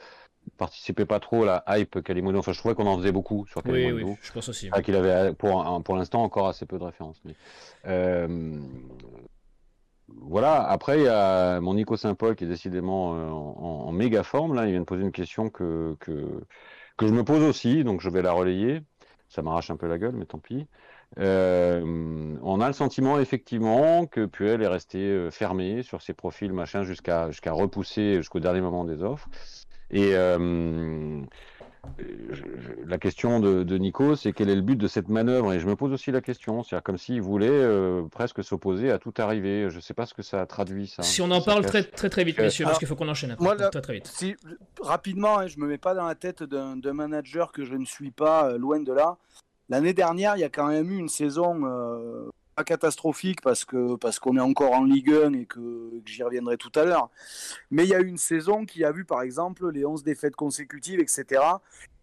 participais pas trop à la hype Kalimundo. Enfin, je trouvais qu'on en faisait beaucoup sur Kalimundo. Oui, oui, je pense aussi. Qu'il avait pour, pour l'instant encore assez peu de références. Mais, euh, voilà, après il y a mon Nico Saint-Paul qui est décidément euh, en, en, méga forme. Là, il vient de poser une question que, que que je me pose aussi, donc je vais la relayer. Ça m'arrache un peu la gueule, mais tant pis. Euh, on a le sentiment effectivement que Puel est resté euh, fermé sur ses profils machin jusqu'à jusqu'à repousser jusqu'au dernier moment des offres. Et euh, la question de, Nico, c'est quel est le but de cette manœuvre? Et je me pose aussi la question, c'est comme s'il voulait euh, presque s'opposer à tout arriver. Je ne sais pas ce que ça traduit, ça. Si on en parle très, très très vite, messieurs, parce qu'il faut qu'on enchaîne après. très, très vite. Si, rapidement, hein, je me mets pas dans la tête d'un manager que je ne suis pas, euh, loin de là. L'année dernière, il y a quand même eu une saison euh, catastrophique parce que parce qu'on est encore en Ligue 1 et que, j'y reviendrai tout à l'heure. Mais il y a une saison qui a vu par exemple les 11 défaites consécutives, etc.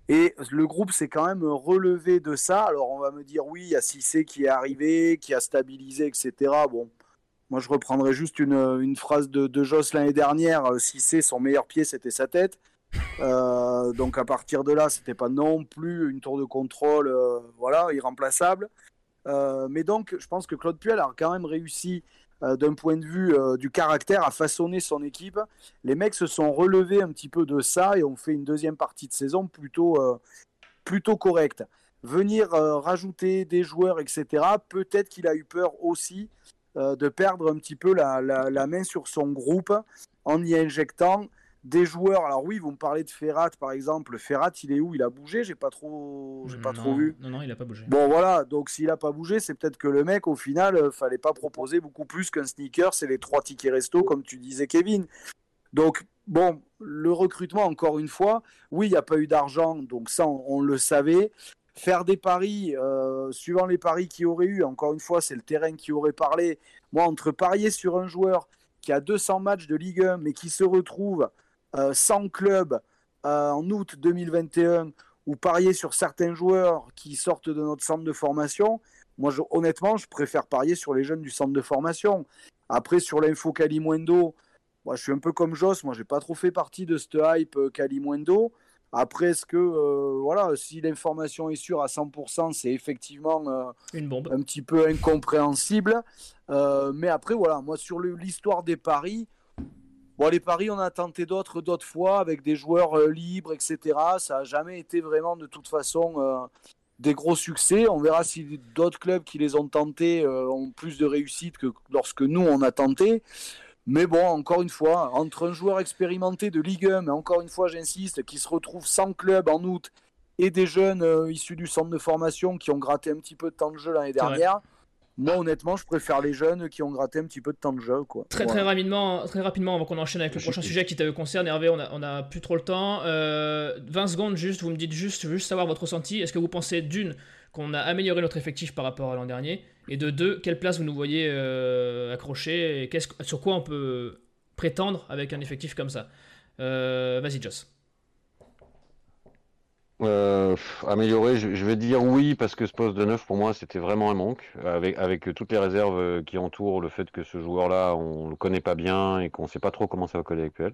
Et le groupe s'est quand même relevé de ça. Alors on va me dire oui, il y a Cissé qui est arrivé, qui a stabilisé, etc. Bon, moi je reprendrai juste une, une phrase de, de Joss l'année dernière. Cissé, son meilleur pied, c'était sa tête. Euh, donc à partir de là, c'était pas non plus une tour de contrôle, euh, voilà, irremplaçable. Euh, mais donc, je pense que Claude Puel a quand même réussi euh, d'un point de vue euh, du caractère, à façonner son équipe. Les mecs se sont relevés un petit peu de ça et ont fait une deuxième partie de saison plutôt, plutôt correcte. Venir rajouter des joueurs, etc., peut-être qu'il a eu peur aussi de perdre un petit peu la, main sur son groupe en y injectant des joueurs. Alors oui, vous me parlez de Ferrat par exemple. Ferrat, il est où? Il a bougé? J'ai pas trop, j'ai pas trop vu. Non, non, il a pas bougé. Bon voilà, donc s'il a pas bougé, c'est peut-être que le mec, au final, euh, fallait pas proposer beaucoup plus qu'un sneaker. C'est les trois tickets resto, comme tu disais, Kevin. Donc bon, le recrutement, encore une fois, oui, il n'y a pas eu d'argent, donc ça, on, le savait. Faire des paris, euh, suivant les paris qu'il y aurait eu, encore une fois, c'est le terrain qui aurait parlé. Moi, entre parier sur un joueur qui a 200 matchs de Ligue 1, mais qui se retrouve 100 euh, clubs euh, en août 2021 ou parier sur certains joueurs qui sortent de notre centre de formation, moi honnêtement, je préfère parier sur les jeunes du centre de formation. Après, sur l'info Calimundo, moi je suis un peu comme Joss, moi j'ai pas trop fait partie de cette hype euh, Calimundo. Après, est-ce que, voilà, si l'information est sûre à 100%, c'est effectivement Une bombe. un petit peu incompréhensible. mais après, voilà, moi, sur l'histoire des paris, Bon, les paris, on a tenté d'autres d'autres fois avec des joueurs euh, libres, etc. Ça n'a jamais été vraiment de toute façon euh, des gros succès. On verra si d'autres clubs qui les ont tentés euh, ont plus de réussite que lorsque nous on a tenté. Mais bon, encore une fois, entre un joueur expérimenté de Ligue 1, mais encore une fois, j'insiste, qui se retrouve sans club en août, et des jeunes issus du centre de formation qui ont gratté un petit peu de temps de jeu l'année dernière. Moi, honnêtement, je préfère les jeunes qui ont gratté un petit peu de temps de jeu. Quoi. Très, très, rapidement, très rapidement, avant qu'on enchaîne avec le prochain sujet qui te concerne, Hervé, on a, on a plus trop le temps. 20 euh, secondes, juste, vous me dites juste, juste savoir votre ressenti. Est-ce que vous pensez, d'une, qu'on a amélioré notre effectif par rapport à l'an dernier Et de deux, quelle place vous nous voyez euh, accrocher et sur quoi on peut prétendre avec un effectif comme ça? Euh, Vas-y, Joss. Euh, améliorer, je, vais dire oui parce que ce poste de neuf pour moi c'était vraiment un manque. Avec avec toutes les réserves euh, qui entourent le fait que ce joueur-là on le connaît pas bien et qu'on sait pas trop comment ça va coller PL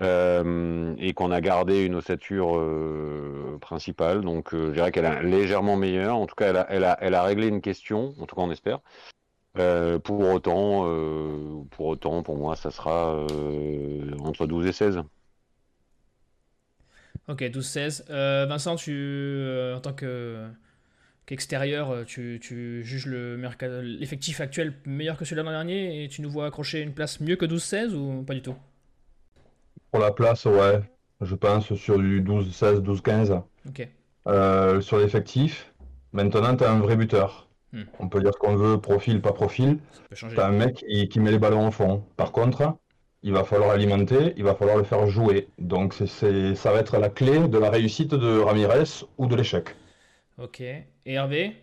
euh, et qu'on a gardé une ossature euh, principale. Donc je dirais qu'elle est légèrement meilleure. En tout cas elle a, elle a elle a réglé une question. En tout cas on espère. Pour autant pour autant pour moi ça sera entre 12 et 16 Ok, 12-16. Euh, Vincent, tu, euh, en tant que qu'extérieur, euh, tu, tu, juges l'effectif actuel meilleur que celui de l'an dernier et tu nous vois accrocher une place mieux que 12-16 ou pas du tout? Pour la place, ouais. Je pense sur du 12-16, 12-15. Ok. sur l'effectif, maintenant, tu as un vrai buteur. Hmm. On peut dire ce qu'on veut, profil, pas profil. Tu as un mec qui, qui met les ballons au fond. Par contre, il va falloir alimenter, il va falloir le faire jouer. Donc c'est, ça va être la clé de la réussite de Ramirez ou de l'échec. Ok. Et Hervé?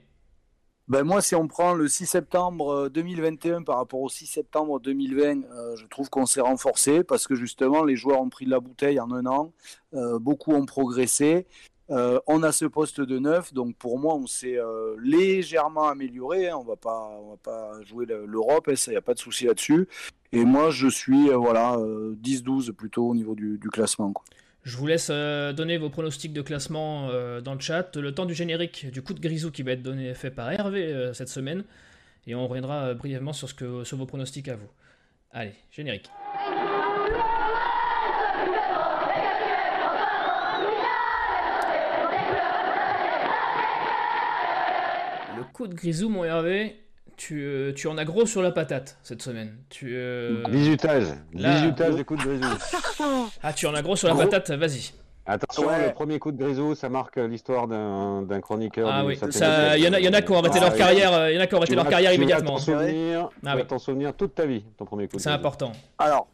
Ben moi, si on prend le 6 septembre 2021 euh, par rapport au 6 septembre 2020, euh, je trouve qu'on s'est renforcé parce que justement, les joueurs ont pris de la bouteille en un an. Euh, beaucoup ont progressé. Euh, on a ce poste de neuf, donc pour moi, on s'est euh, légèrement amélioré. Hein. on va pas, va pas jouer l'Europe, il hein, n'y a pas de souci là-dessus. Et moi, je suis euh, voilà 10-12 plutôt au niveau du, classement. Je vous laisse donner vos pronostics de classement dans le chat. Le temps du générique du coup de grisou qui va être donné fait par Hervé cette semaine, et on reviendra brièvement sur, ce que, sur vos pronostics à vous. Allez, générique. Coup de grisou, mon Hervé, tu, euh, tu, en as gros sur la patate cette semaine. Tu, euh... Bisutage. de coup de grisou. ah, tu en as gros sur la patate, vas-y. Attention, le premier coup de Grisou, ça marque l'histoire d'un chroniqueur. Ah oui, il y, en a, y en a qui ont arrêté leur carrière, il y en a qui ont arrêté leur carrière immédiatement. Tu vas t'en souvenir, toute ta vie, ton premier coup. C'est important. Alors,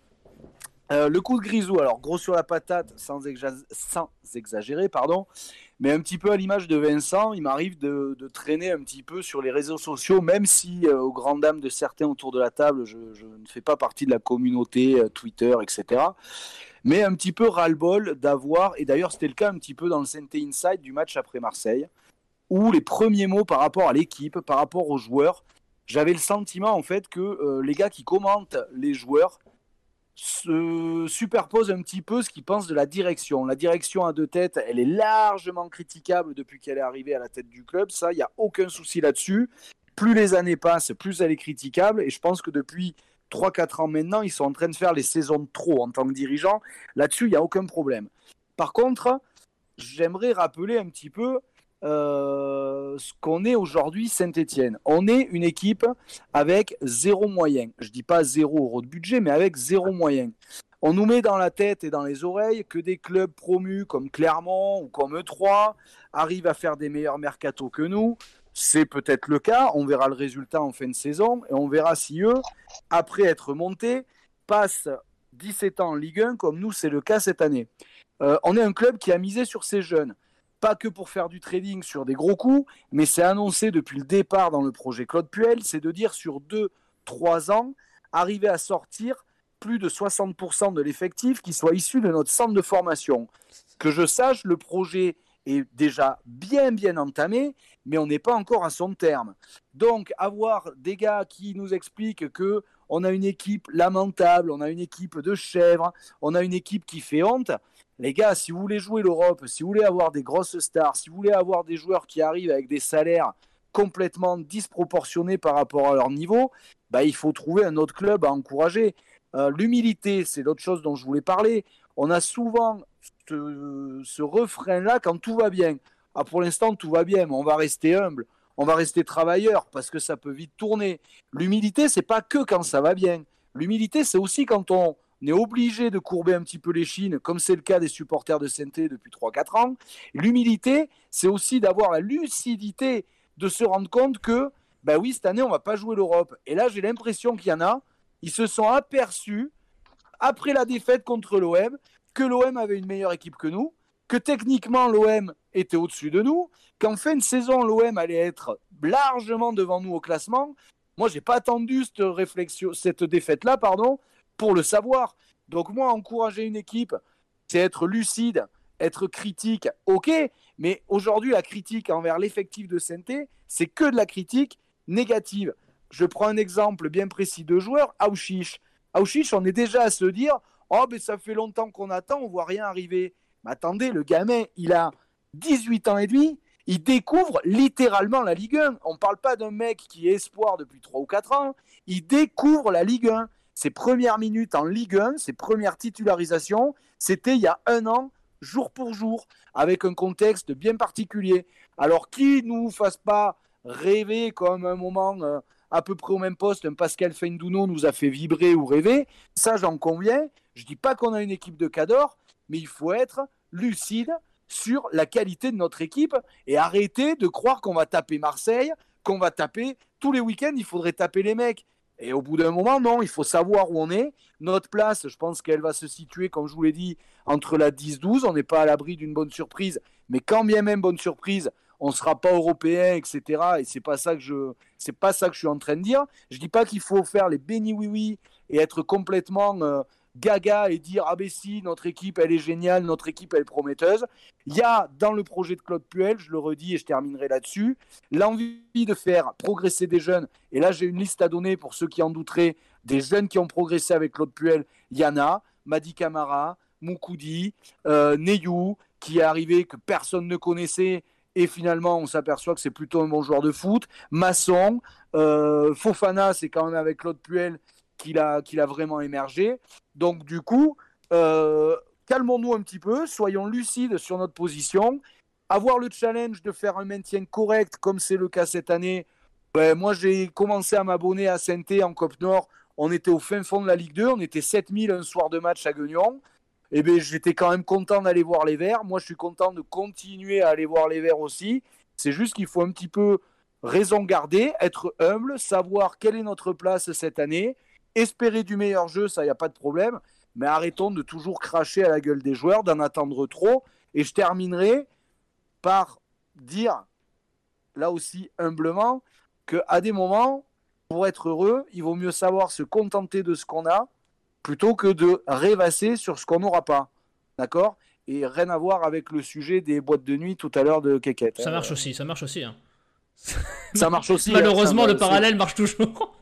euh, le coup de Grisou, alors gros sur la patate, sans, sans, exagérer, pardon, mais un petit peu à l'image de Vincent, il m'arrive de, traîner un petit peu sur les réseaux sociaux, même si, euh, aux grandes dames de certains autour de la table, je, ne fais pas partie de la communauté euh, Twitter, etc. Mais un petit peu ras-le-bol d'avoir, et d'ailleurs c'était le cas un petit peu dans le Saint Inside du match après Marseille, où les premiers mots par rapport à l'équipe, par rapport aux joueurs, j'avais le sentiment en fait que les gars qui commentent les joueurs se superpose un petit peu ce qu'ils pensent de la direction. La direction à deux têtes, elle est largement critiquable depuis qu'elle est arrivée à la tête du club. Ça, il n'y a aucun souci là-dessus. Plus les années passent, plus elle est critiquable. Et je pense que depuis 3-4 ans maintenant, ils sont en train de faire les saisons de trop en tant que dirigeant. Là-dessus, il n'y a aucun problème. Par contre, j'aimerais rappeler un petit peu euh, ce qu'on est aujourd'hui Saint-Etienne. On est une équipe avec zéro moyen. Je dis pas zéro euro de budget, mais avec zéro moyen. On nous met dans la tête et dans les oreilles que des clubs promus comme Clermont ou comme E3 arrivent à faire des meilleurs mercatos que nous. C'est peut-être le cas. On verra le résultat en fin de saison et on verra si eux, après être montés, passent 17 ans en Ligue 1 comme nous, c'est le cas cette année. Euh, on est un club qui a misé sur ses jeunes pas que pour faire du trading sur des gros coups, mais c'est annoncé depuis le départ dans le projet Claude Puel, c'est de dire sur 2-3 ans, arriver à sortir plus de 60% de l'effectif qui soit issu de notre centre de formation. Que je sache, le projet est déjà bien bien entamé, mais on n'est pas encore à son terme. Donc avoir des gars qui nous expliquent que on a une équipe lamentable, on a une équipe de chèvres, on a une équipe qui fait honte, les gars, si vous voulez jouer l'Europe, si vous voulez avoir des grosses stars, si vous voulez avoir des joueurs qui arrivent avec des salaires complètement disproportionnés par rapport à leur niveau, bah, il faut trouver un autre club à encourager. Euh, l'humilité, c'est l'autre chose dont je voulais parler. On a souvent ce, refrain-là quand tout va bien. Ah, pour l'instant, tout va bien, mais on va rester humble, on va rester travailleur parce que ça peut vite tourner. L'humilité, c'est pas que quand ça va bien. L'humilité, c'est aussi quand on, on est obligé de courber un petit peu les chines, comme c'est le cas des supporters de Sainté depuis 3-4 ans. L'humilité, c'est aussi d'avoir la lucidité de se rendre compte que, ben oui, cette année, on va pas jouer l'Europe. Et là, j'ai l'impression qu'il y en a, ils se sont aperçus, après la défaite contre l'OM, que l'OM avait une meilleure équipe que nous, que techniquement l'OM était au-dessus de nous, qu'en fin de saison, l'OM allait être largement devant nous au classement. Moi, j'ai pas attendu cette réflexion, cette défaite-là, pardon, pour le savoir. Donc moi, encourager une équipe, c'est être lucide, être critique, ok, mais aujourd'hui, la critique envers l'effectif de Sainté, c'est que de la critique négative. Je prends un exemple bien précis de joueur, Aouchiche. Aouchiche, on est déjà à se dire, oh, mais ça fait longtemps qu'on attend, on voit rien arriver. Mais attendez, le gamin, il a 18 ans et demi, il découvre littéralement la Ligue 1. On ne parle pas d'un mec qui espoir depuis 3 ou 4 ans, il découvre la Ligue 1 ses premières minutes en Ligue 1, ses premières titularisations, c'était il y a un an, jour pour jour, avec un contexte bien particulier. Alors, qui nous fasse pas rêver comme un moment euh, à peu près au même poste, un Pascal Feindouno nous a fait vibrer ou rêver, ça j'en conviens. Je dis pas qu'on a une équipe de cadors, mais il faut être lucide sur la qualité de notre équipe et arrêter de croire qu'on va taper Marseille, qu'on va taper tous les week-ends, il faudrait taper les mecs. Et au bout d'un moment, non, il faut savoir où on est. Notre place, je pense qu'elle va se situer, comme je vous l'ai dit, entre la 10-12. On n'est pas à l'abri d'une bonne surprise, mais quand bien même bonne surprise, on ne sera pas européen, etc. Et c'est pas pas ça que je suis en train de dire. Je dis pas qu'il faut faire les béni oui oui et être complètement euh, gaga et dire ah ben si notre équipe elle est géniale, notre équipe elle est prometteuse. Il y a dans le projet de Claude Puel, je le redis et je terminerai là-dessus, l'envie de faire progresser des jeunes. Et là j'ai une liste à donner pour ceux qui en douteraient, des jeunes qui ont progressé avec Claude Puel. Il y en a, Madi Camara, Moukoudi, euh, Neyou, qui est arrivé que personne ne connaissait. Et finalement, on s'aperçoit que c'est plutôt un bon joueur de foot. Masson, euh, Fofana, c'est quand même avec Claude Puel qu'il a, qu'il a vraiment émergé. Donc du coup, euh, calmons-nous un petit peu, soyons lucides sur notre position. Avoir le challenge de faire un maintien correct, comme c'est le cas cette année, ben, moi j'ai commencé à m'abonner à saint en Cop Nord. On était au fin fond de la Ligue 2, on était 7000 un soir de match à Guignon. eh ben, j'étais quand même content d'aller voir les Verts. Moi, je suis content de continuer à aller voir les Verts aussi. C'est juste qu'il faut un petit peu raison garder, être humble, savoir quelle est notre place cette année, espérer du meilleur jeu, ça, il n'y a pas de problème. Mais arrêtons de toujours cracher à la gueule des joueurs, d'en attendre trop. Et je terminerai par dire, là aussi humblement, qu'à des moments, pour être heureux, il vaut mieux savoir se contenter de ce qu'on a plutôt que de rêvasser sur ce qu'on n'aura pas. D'accord? Et rien à voir avec le sujet des boîtes de nuit tout à l'heure de Keket. Ça marche aussi, ça marche aussi. Hein. Ça marche aussi. *laughs* Malheureusement, le parallèle marche toujours.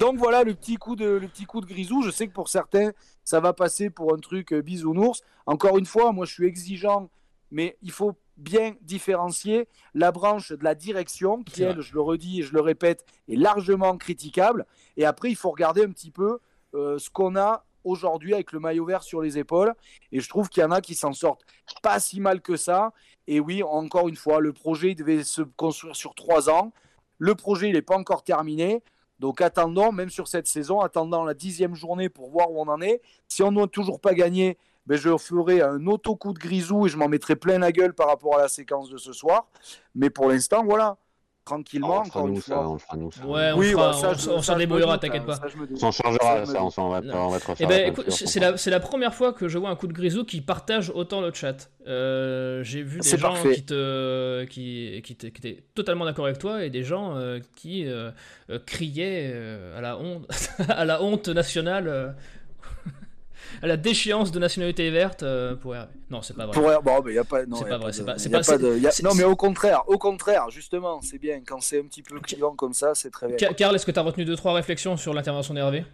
Donc voilà le petit coup de le petit coup de grisou. Je sais que pour certains, ça va passer pour un truc euh, bisounours. Encore une fois, moi je suis exigeant, mais il faut bien différencier la branche de la direction, qui elle, je le redis et je le répète, est largement critiquable. Et après, il faut regarder un petit peu euh, ce qu'on a aujourd'hui avec le maillot vert sur les épaules. Et je trouve qu'il y en a qui s'en sortent pas si mal que ça. Et oui, encore une fois, le projet devait se construire sur trois ans. Le projet, il n'est pas encore terminé. Donc attendons, même sur cette saison, attendant la dixième journée pour voir où on en est. Si on n'a toujours pas gagné, ben, je ferai un auto-coup de grisou et je m'en mettrai plein la gueule par rapport à la séquence de ce soir. Mais pour l'instant, voilà, tranquillement. Oh, on, fera nous, ça, on Ouais, on, oui, on, s'en débrouillera, t'inquiète pas. On s'en chargera, ça, on, va, on va te refaire. Eh ben, c'est la, la, première fois que je vois un coup de grisou qui partage autant le chat. Euh, J'ai vu des gens qui, te, qui, qui, qui, étaient totalement d'accord avec toi et des gens euh, qui euh, criaient euh, à, la honte, *laughs* à la honte nationale à la déchéance de nationalité verte euh, pour Hervé. Non, c'est pas vrai. Pour bon, mais y a pas. Non, c'est pas vrai. C'est pas. pas, de... Non, mais au contraire, au contraire, justement, c'est bien quand c'est un petit peu clivant comme ça, c'est très bien. Karl, est-ce que tu as retenu deux trois réflexions sur l'intervention d'Hervé?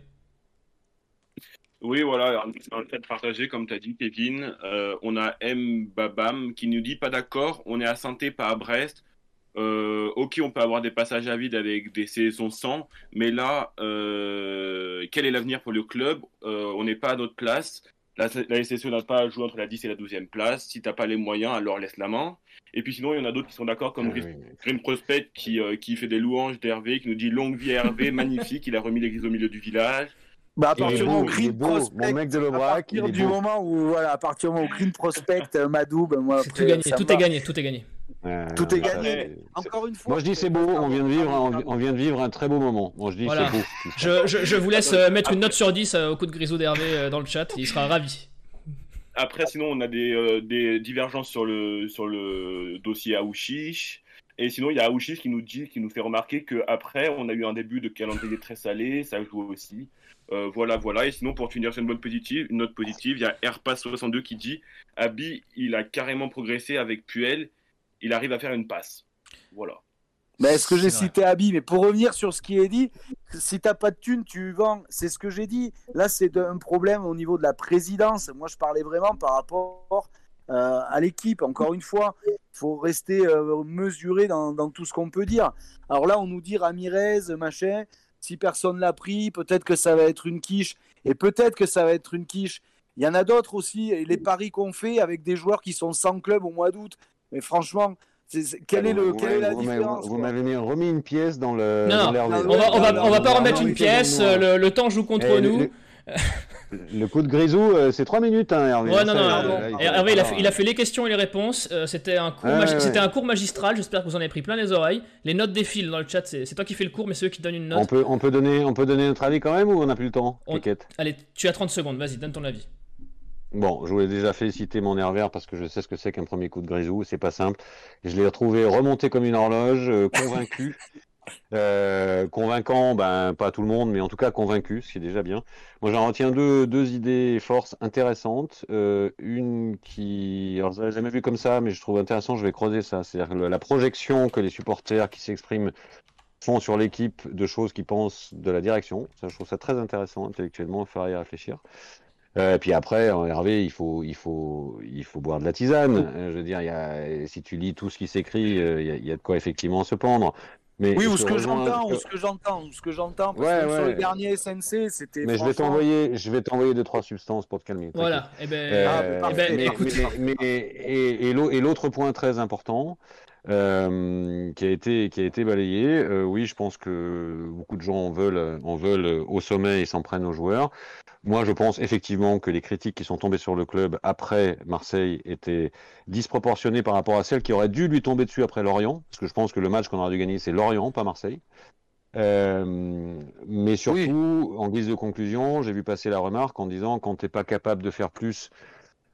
Oui, voilà, en fait partagé, comme tu as dit, Kevin. Euh, on a M. Babam qui nous dit pas d'accord, on est à Santé, pas à Brest. Euh, ok, on peut avoir des passages à vide avec des saisons sans, mais là, euh, quel est l'avenir pour le club? Euh, On n'est pas à notre place. La, la SSE n'a pas à jouer entre la 10 et la 12e place. Si tu n'as pas les moyens, alors laisse la main. Et puis sinon, il y en a d'autres qui sont d'accord, comme ah, Green Prospect qui, qui fait des louanges d'Hervé, qui nous dit longue vie Hervé, *laughs* magnifique, il a remis l'église au milieu du village. Bah à partir du moment où Green Prospect, mec de à partir du moment où voilà, à partir du moment où Green Prospect, Madou, ben moi après, tout, gagné, tout est gagné, tout est gagné. Euh, tout est gagné. Encore une fois. Moi je dis c'est beau, on vient de vivre, on, vient de vivre un très beau moment. Moi je dis c'est beau. Je, je, je, vous laisse euh, mettre une note sur 10 euh, au coup de grisou d'Hervé dans le chat, il sera ravi. Après sinon on a des, des divergences sur le sur le dossier Aouchiche. Et sinon, il y a Aouchiche qui nous dit, qui nous fait remarquer qu'après, on a eu un début de calendrier très salé, ça joue aussi. voilà, voilà. Et sinon, pour finir sur une bonne positive, une note positive, il y a Airpass62 qui dit Abi, il a carrément progressé avec Puel il arrive à faire une passe. Voilà. Mais est-ce que j'ai cité Abi Mais pour revenir sur ce qui est dit, si t'as pas de thunes, tu vends. C'est ce que j'ai dit. Là, c'est un problème au niveau de la présidence. Moi, je parlais vraiment par rapport euh, à l'équipe. Encore une fois, il faut rester euh, mesuré dans, tout ce qu'on peut dire. Alors là, on nous dit Ramirez, machin. Si personne l'a pris, peut-être que ça va être une quiche. Et peut-être que ça va être une quiche. Il y en a d'autres aussi. les paris qu'on fait avec des joueurs qui sont sans club au mois d'août. Mais franchement, quelle, est, le, quelle est la différence Vous m'avez remis une pièce dans le. Non, on, va, on, va, on va pas remettre une pièce. Le, temps joue contre eh, nous. Le, coup de grisou, euh, c'est 3 minutes, hein, Hervé. Ouais, non, non, Hervé, il a, fait, il a, fait, les questions et les réponses. Euh, c'était un, cours un cours magistral. J'espère que vous en avez pris plein les oreilles. Les notes défilent dans le chat. C'est toi qui fais le cours, mais c'est eux qui donnent une note. On peut, on peut, donner, on peut donner notre avis quand même ou on n'a plus le temps? Allez, tu as 30 secondes. Vas-y, donne ton avis. Bon, je voulais déjà féliciter mon nerf vert parce que je sais ce que c'est qu'un premier coup de grisou, c'est pas simple. Je l'ai retrouvé remonté comme une horloge, euh, convaincu. *laughs* Euh, convaincant, ben pas tout le monde, mais en tout cas convaincu, ce qui est déjà bien. Moi j'en retiens deux, deux idées forces intéressantes. Euh, une qui, alors je jamais vu comme ça, mais je trouve intéressant, je vais creuser ça. C'est-à-dire la projection que les supporters qui s'expriment font sur l'équipe de choses qu'ils pensent de la direction. Ça, je trouve ça très intéressant intellectuellement, il faudrait y réfléchir. Euh, et puis après, Hervé, il faut, il faut, il faut boire de la tisane. Euh, je veux dire, il y a, si tu lis tout ce qui s'écrit, euh, il y, a, de quoi effectivement se pendre. Mais oui, ou ce que j'entends, ou ce que j'entends, ou ce que j'entends, parce que sur le dernier SNC, c'était. Mais je vais t'envoyer, je vais t'envoyer deux trois substances pour te calmer. Voilà. Et mais, écoute. Mais, et, et l'autre point très important, euh, qui a été qui a été balayé. Euh, oui, je pense que beaucoup de gens en veulent en veulent au sommet et s'en prennent aux joueurs. Moi, je pense effectivement que les critiques qui sont tombées sur le club après Marseille étaient disproportionnées par rapport à celles qui auraient dû lui tomber dessus après Lorient, parce que je pense que le match qu'on aurait dû gagner, c'est Lorient, pas Marseille. Euh, mais surtout, en guise de conclusion, j'ai vu passer la remarque en disant quand t'es pas capable de faire plus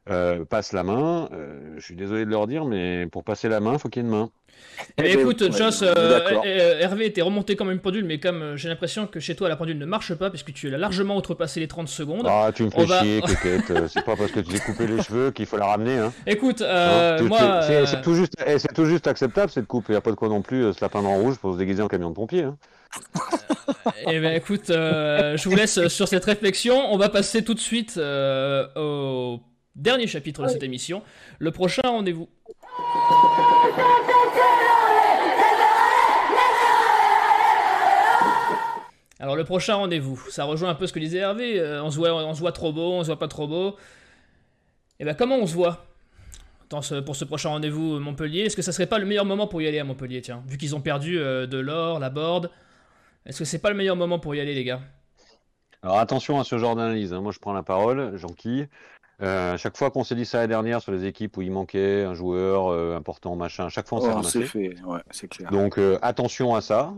euh, passe la main. Euh, je suis désolé de leur dire, mais pour passer la main, il faut qu'il y ait une main. Eh ben, écoute, Joss, euh, Hervé était remonté comme une pendule, mais comme j'ai l'impression que chez toi la pendule ne marche pas, puisque tu as largement outrepassé les 30 secondes. Ah, tu me fais chier, *laughs* coquette. c'est pas parce que tu t'es coupé les cheveux qu'il faut la ramener. Hein. Écoute, hein, moi. C'est tout, juste, eh, tout juste acceptable, cette coupe. Il n'y a pas de quoi non plus se la peindre en rouge pour se déguiser en camion de pompier. Hein. eh bien, écoute, je vous laisse sur cette réflexion. On va passer tout de suite au dernier chapitre de cette émission. Le prochain rendez-vous. Alors le prochain rendez-vous, ça rejoint un peu ce que disait Hervé, euh, on, se voit, on se voit trop beau, on se voit pas trop beau. Et eh bien comment on se voit pour ce prochain rendez-vous Montpellier? Est-ce que ça serait pas le meilleur moment pour y aller à Montpellier, tiens? Vu qu'ils ont perdu euh, de l'or, la board, est-ce que c'est pas le meilleur moment pour y aller les gars? Alors attention à ce genre d'analyse, hein. moi je prends la parole, Jean-Qui. Euh, chaque fois qu'on s'est dit ça la dernière sur les équipes où il manquait un joueur euh, important, machin, chaque fois on s'est oh, ramassé. Fait. Ouais, clair. Donc euh, attention à ça.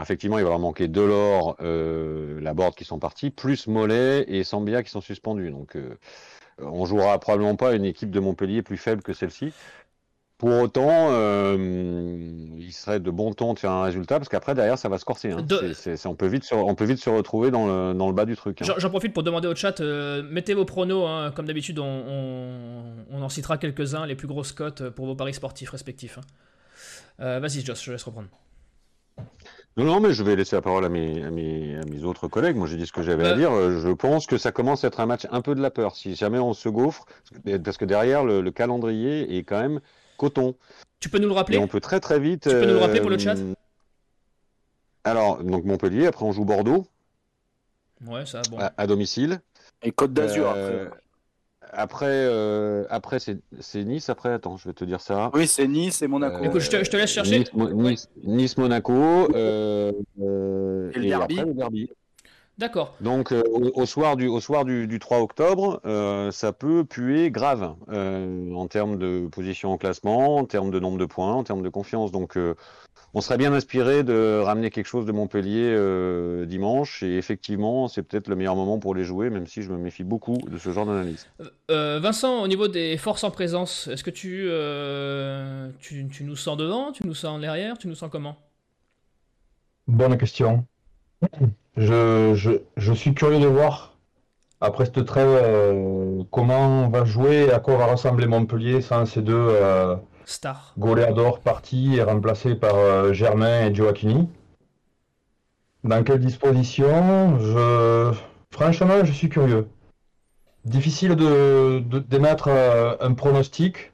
effectivement, il va leur manquer Delors, la board qui sont partis, plus Mollet et Sambia qui sont suspendus. Donc on jouera probablement pas une équipe de Montpellier plus faible que celle-ci. Pour autant, euh, il serait de bon ton de faire un résultat parce qu'après derrière ça va se corser. Hein. on, peut vite se, on peut vite se retrouver dans le, dans le bas du truc. Hein. J'en profite pour demander au chat, euh, mettez vos pronos. Hein. comme d'habitude, on, on, en citera quelques-uns, les plus grosses cotes pour vos paris sportifs respectifs. Euh, vas-y, Joss, je laisse reprendre. Non, non, mais je vais laisser la parole à mes, à mes, à mes autres collègues. Moi, j'ai dit ce que j'avais à dire. Je pense que ça commence à être un match un peu de la peur. Si jamais on se gaufre, parce que derrière, le calendrier est quand même coton. Tu peux nous le rappeler On peut très très vite. Tu peux nous le rappeler pour le chat euh, Alors, donc Montpellier, après on joue Bordeaux. Ouais, ça, bon. À, domicile. Et Côte d'Azur euh, après. Euh, après, c'est Nice. Après, attends, je vais te dire ça. Oui, c'est Nice et Monaco. Écoute, je te, laisse chercher. Nice, Monaco. et, et après, le derby. D'accord. Donc euh, au, soir du au soir du, 3 octobre, euh, ça peut puer grave euh, en termes de position au classement, en termes de nombre de points, en termes de confiance. Donc on serait bien inspiré de ramener quelque chose de Montpellier dimanche et effectivement c'est peut-être le meilleur moment pour les jouer, même si je me méfie beaucoup de ce genre d'analyse. Vincent, au niveau des forces en présence, est-ce que tu, tu, tu nous sens devant, tu nous sens en derrière, tu nous sens comment? Bonne question. Je, je, je, suis curieux de voir, après cette trêve, euh, comment on va jouer et à quoi va ressembler Montpellier sans ces deux euh, stars partis et remplacés par euh, Germain et Gioacchini. Dans quelle disposition? Je... Franchement, je suis curieux. Difficile de, d'émettre un pronostic,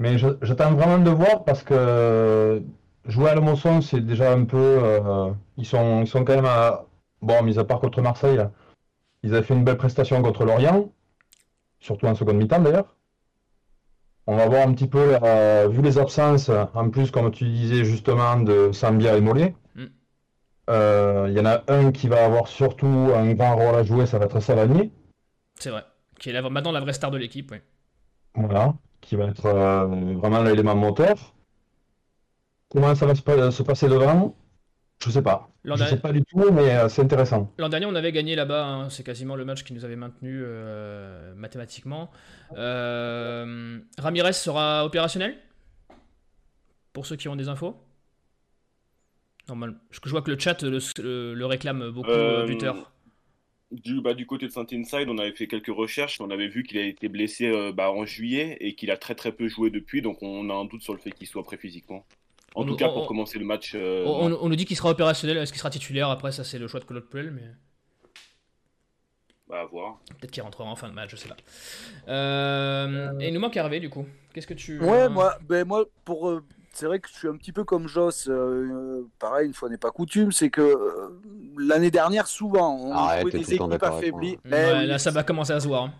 mais j'attends vraiment de voir parce que jouer à la Mosson, c'est déjà un peu. Euh, ils, sont, ils sont quand même à. Bon, mis à part contre Marseille, ils avaient fait une belle prestation contre Lorient, surtout en seconde mi-temps d'ailleurs. On va voir un petit peu, vu les absences, en plus, comme tu disais justement, de Sambia et Mollet. Mm. Euh, il y en a un qui va avoir surtout un grand rôle à jouer, ça va être Savanier. C'est vrai, qui est maintenant la vraie star de l'équipe, oui. Voilà, qui va être euh, vraiment l'élément moteur. Comment ça va se, passer devant Je sais pas. Je sais pas du tout, mais euh, c'est intéressant. L'an dernier, on avait gagné là-bas. Hein. C'est quasiment le match qui nous avait maintenu euh, mathématiquement. Euh, Ramirez sera opérationnel? Pour ceux qui ont des infos? Normal. Je vois que le chat le, réclame beaucoup, buteur. Du, bah, du côté de Saint-Inside, on avait fait quelques recherches. On avait vu qu'il a été blessé bah, en juillet et qu'il a très très peu joué depuis. Donc on a un doute sur le fait qu'il soit prêt physiquement. En tout cas, pour commencer le match. Euh, on, nous dit qu'il sera opérationnel. Est-ce qu'il sera titulaire Après, ça, c'est le choix de Claude Puel. Mais... Bah, à voir. Peut-être qu'il rentrera en fin de match, je sais pas. Euh, et il nous manque Hervé, du coup. Qu'est-ce que tu. Ouais, moi, ben, moi pour. Euh, c'est vrai que je suis un petit peu comme Joss, pareil, une fois n'est pas coutume, c'est que l'année dernière, souvent, on Arrête, des équipes affaiblies. là, ça va commencer à se voir. Hein.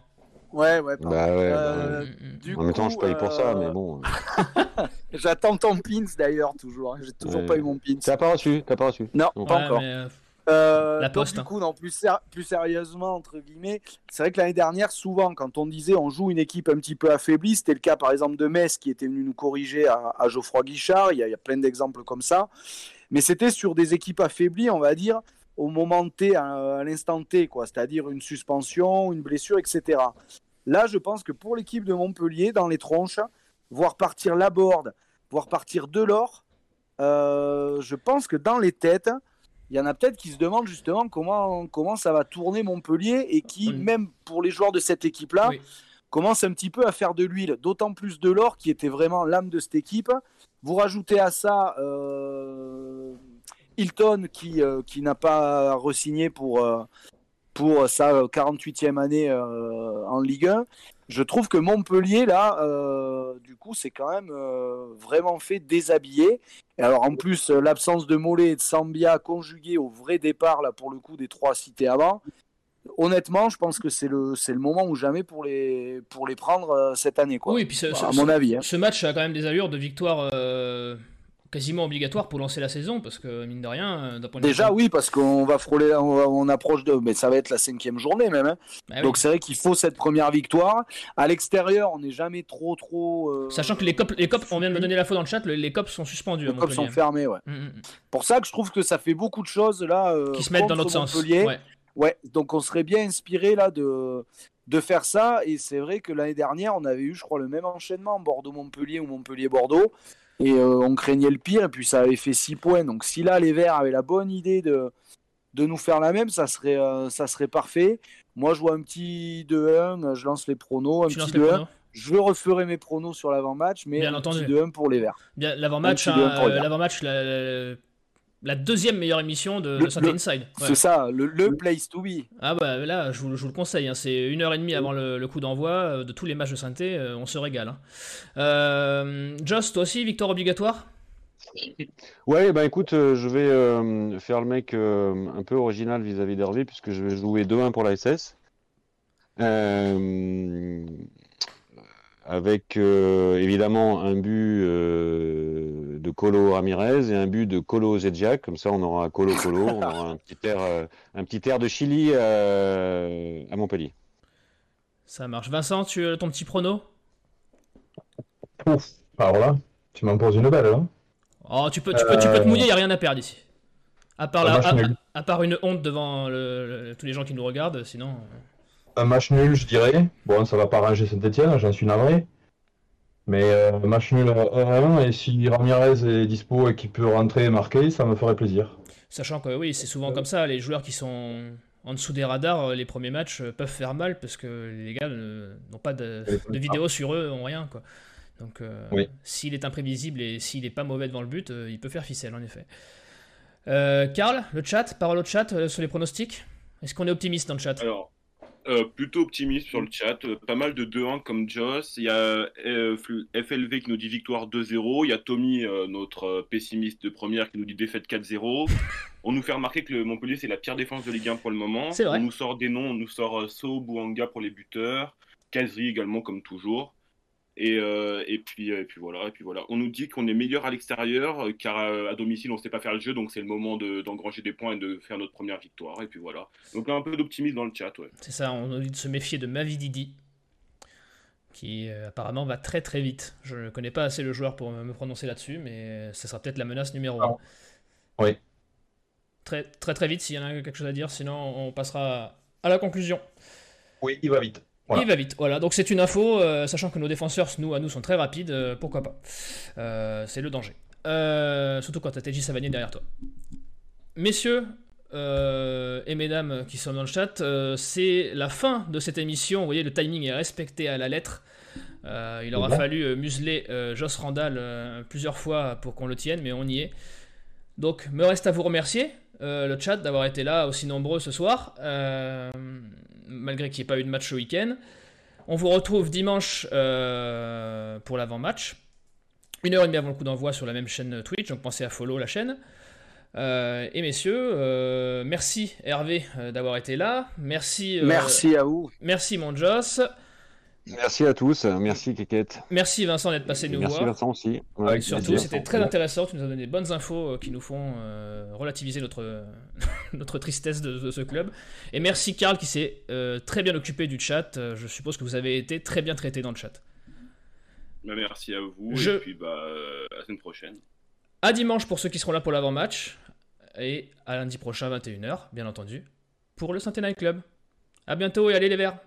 Ouais, ouais. Bah ouais. Euh, bah, du en même temps, je paye pour ça, euh, mais bon. *laughs* J'attends ton pins d'ailleurs, toujours. J'ai toujours Ouais. pas eu mon pins. T'as pas reçu, t'as pas reçu. Non, pas Ouais, encore. mais, euh, Euh, La donc, Poste, du hein. coup, non, plus, ser- plus sérieusement, entre guillemets, c'est vrai que l'année dernière, souvent, quand on disait on joue une équipe un petit peu affaiblie, c'était le cas par exemple de Metz qui était venu nous corriger à, à Geoffroy Guichard. Il y, a, il y a plein d'exemples comme ça. Mais c'était sur des équipes affaiblies, on va dire, au moment T, à, à l'instant T, quoi. C'est-à-dire une suspension, une blessure, etc. Là, je pense que pour l'équipe de Montpellier, dans les tronches, voir partir Laborde, voir partir Delors, euh, je pense que dans les têtes, il y en a peut-être qui se demandent justement comment, comment ça va tourner Montpellier et qui, Oui. même pour les joueurs de cette équipe-là, Oui. commencent un petit peu à faire de l'huile. D'autant plus de l'or qui était vraiment l'âme de cette équipe. Vous rajoutez à ça euh, Hilton qui, euh, qui n'a pas re-signé pour, euh, pour sa 48e année euh, en Ligue 1. Je trouve que Montpellier, là, du coup, c'est quand même vraiment fait déshabiller. Et alors, en plus, l'absence de Mollet et de Sambia conjuguée au vrai départ, là, pour le coup, des trois cités avant. Honnêtement, je pense que c'est le, c'est le moment ou jamais pour les, pour les prendre euh, cette année, quoi. Oui, puis ce, ce- à mon avis. hein. ce match a quand même des allures de victoire euh, quasiment obligatoire pour lancer la saison, parce que mine de rien, euh, d'un point de vue- Déjà, oui, parce qu'on va frôler, on, va- on approche de, mais ça va être la cinquième journée même. hein. Bah oui. Donc c'est vrai qu'il faut cette première victoire. À l'extérieur, on n'est jamais trop, trop. euh, Sachant que les copes, les copes, on vient de me donner l'info dans le chat, le- les copes sont suspendus les copes sont Montpellier. fermés, ouais. Mm, mm. Pour ça que je trouve que ça fait beaucoup de choses là. euh, Qui se mettent dans notre sens. Montpellier. Ouais. Ouais, donc on serait bien inspiré là de, de faire ça. Et c'est vrai que l'année dernière, on avait eu, je crois, le même enchaînement Bordeaux-Montpellier ou Montpellier-Bordeaux. Et euh, on craignait le pire, et puis ça avait fait 6 points. Donc si là, les Verts avaient la bonne idée de, de nous faire la même, ça serait, euh, ça serait parfait. Moi, je vois un petit 2-1, je lance les pronos, un Tu petit les 2-1. pronos Je referai mes pronos sur l'avant-match, mais Bien un entendu. petit 2-1 pour les Verts. Bien, l'avant-match, euh, l'avant-match, la, deuxième meilleure émission de, Le- de Sunday le- Inside. Ouais. C'est ça, le, le place to be. Ah bah là, je vous, je vous le conseille, hein, c'est une heure et demie avant le, le coup d'envoi euh, de tous les matchs de synthé, euh, on se régale. hein. Euh, Joss, toi aussi, victoire obligatoire? Ouais, bah écoute, euh, je vais euh, faire le mec euh, un peu original vis-à-vis d'Hervé, puisque je vais jouer 2-1 pour la SS. Euh, avec euh, évidemment un but euh, de Colo Ramirez et un but de Colo Zedjak, comme ça on aura Colo Colo, on aura un petit air, euh, un petit air de Chili euh, à Montpellier. Ça marche. Vincent, tu ton petit prono? Ouf. Alors là, tu m'en poses une belle, hein Oh, tu peux, tu peux, tu peux te mouiller, y a rien à perdre ici. À part, Un la, match à, part une honte devant le- le- tous les gens qui nous regardent, sinon. Un match nul, je dirais. Bon, ça va pas ranger Saint-Etienne, j'en suis navré. Mais euh, match nul 1-1, et si Ramirez est dispo et qu'il peut rentrer et marquer, ça me ferait plaisir. Sachant que oui, c'est souvent comme ça, les joueurs qui sont en dessous des radars, euh, les premiers matchs euh, peuvent faire mal parce que les gars n'ont pas de, de vidéos sur eux, n'ont rien. Quoi. Donc euh, Oui. s'il est imprévisible et s'il n'est pas mauvais devant le but, euh, il peut faire ficelle en effet. Euh, Karl, le chat, parole au chat euh, sur les pronostics Est-ce qu'on est optimiste dans le chat? Alors, euh, plutôt optimiste sur le chat. euh, pas mal de 2-1 comme Joss. Il y a euh, FLV qui nous dit victoire 2-0. Il y a Tommy, euh, notre pessimiste de première, qui nous dit défaite 4-0. *laughs* On nous fait remarquer que le Montpellier, c'est la pire défense de Ligue 1 pour le moment. C'est vrai. On nous sort des noms. On nous sort So, Bouanga pour les buteurs. Kazri également, comme toujours. Et, euh, et, puis, et puis voilà, et puis voilà. On nous dit qu'on est meilleur à l'extérieur, euh, car euh, à domicile on ne sait pas faire le jeu, donc c'est le moment de- d'engranger des points et de faire notre première victoire. Et puis voilà. Donc un peu d'optimisme dans le chat, ouais. C'est ça, on a dit de se méfier de Mavididi, qui euh, apparemment va très très vite. Je ne connais pas assez le joueur pour me prononcer là-dessus, mais ça sera peut-être la menace numéro 1. Ah. Oui. Très très très vite s'il y en a quelque chose à dire, sinon on passera à la conclusion. Oui, il va vite. Voilà. Il va vite, voilà. Donc c'est une info, euh, sachant que nos défenseurs, nous, à nous, sont très rapides, euh, pourquoi pas. Euh, c'est le danger. Surtout quand t'as TJ Savanier derrière toi. Messieurs et mesdames qui sont dans le chat, c'est la fin de cette émission. Vous voyez, le timing est respecté à la lettre. Il aura fallu museler Joss Randall plusieurs fois pour qu'on le tienne, mais on y est. Donc, me reste à vous remercier, le chat, d'avoir été là aussi nombreux ce soir, euh, malgré qu'il n'y ait pas eu de match ce week-end. On vous retrouve dimanche euh, pour l'avant-match. Une heure et demie avant le coup d'envoi sur la même chaîne Twitch, donc pensez à follow la chaîne. Euh, et messieurs, euh, merci Hervé d'avoir été là. Merci, Merci à vous. Merci mon Joss. Merci à tous, merci Keket. Merci Vincent d'être passé nous merci voir. Merci Vincent aussi. Ouais, surtout, c'était très intéressant. Tu nous as donné des bonnes infos qui nous font euh, relativiser notre, *laughs* notre tristesse de, de, ce club. Et merci Karl qui s'est euh, très bien occupé du chat. Je suppose que vous avez été très bien traité dans le chat. Bah, merci à vous. Je... Et puis bah, euh, à la semaine prochaine. À dimanche pour ceux qui seront là pour l'avant-match. Et à lundi prochain, 21h, bien entendu, pour le Night Club. A bientôt et allez les verts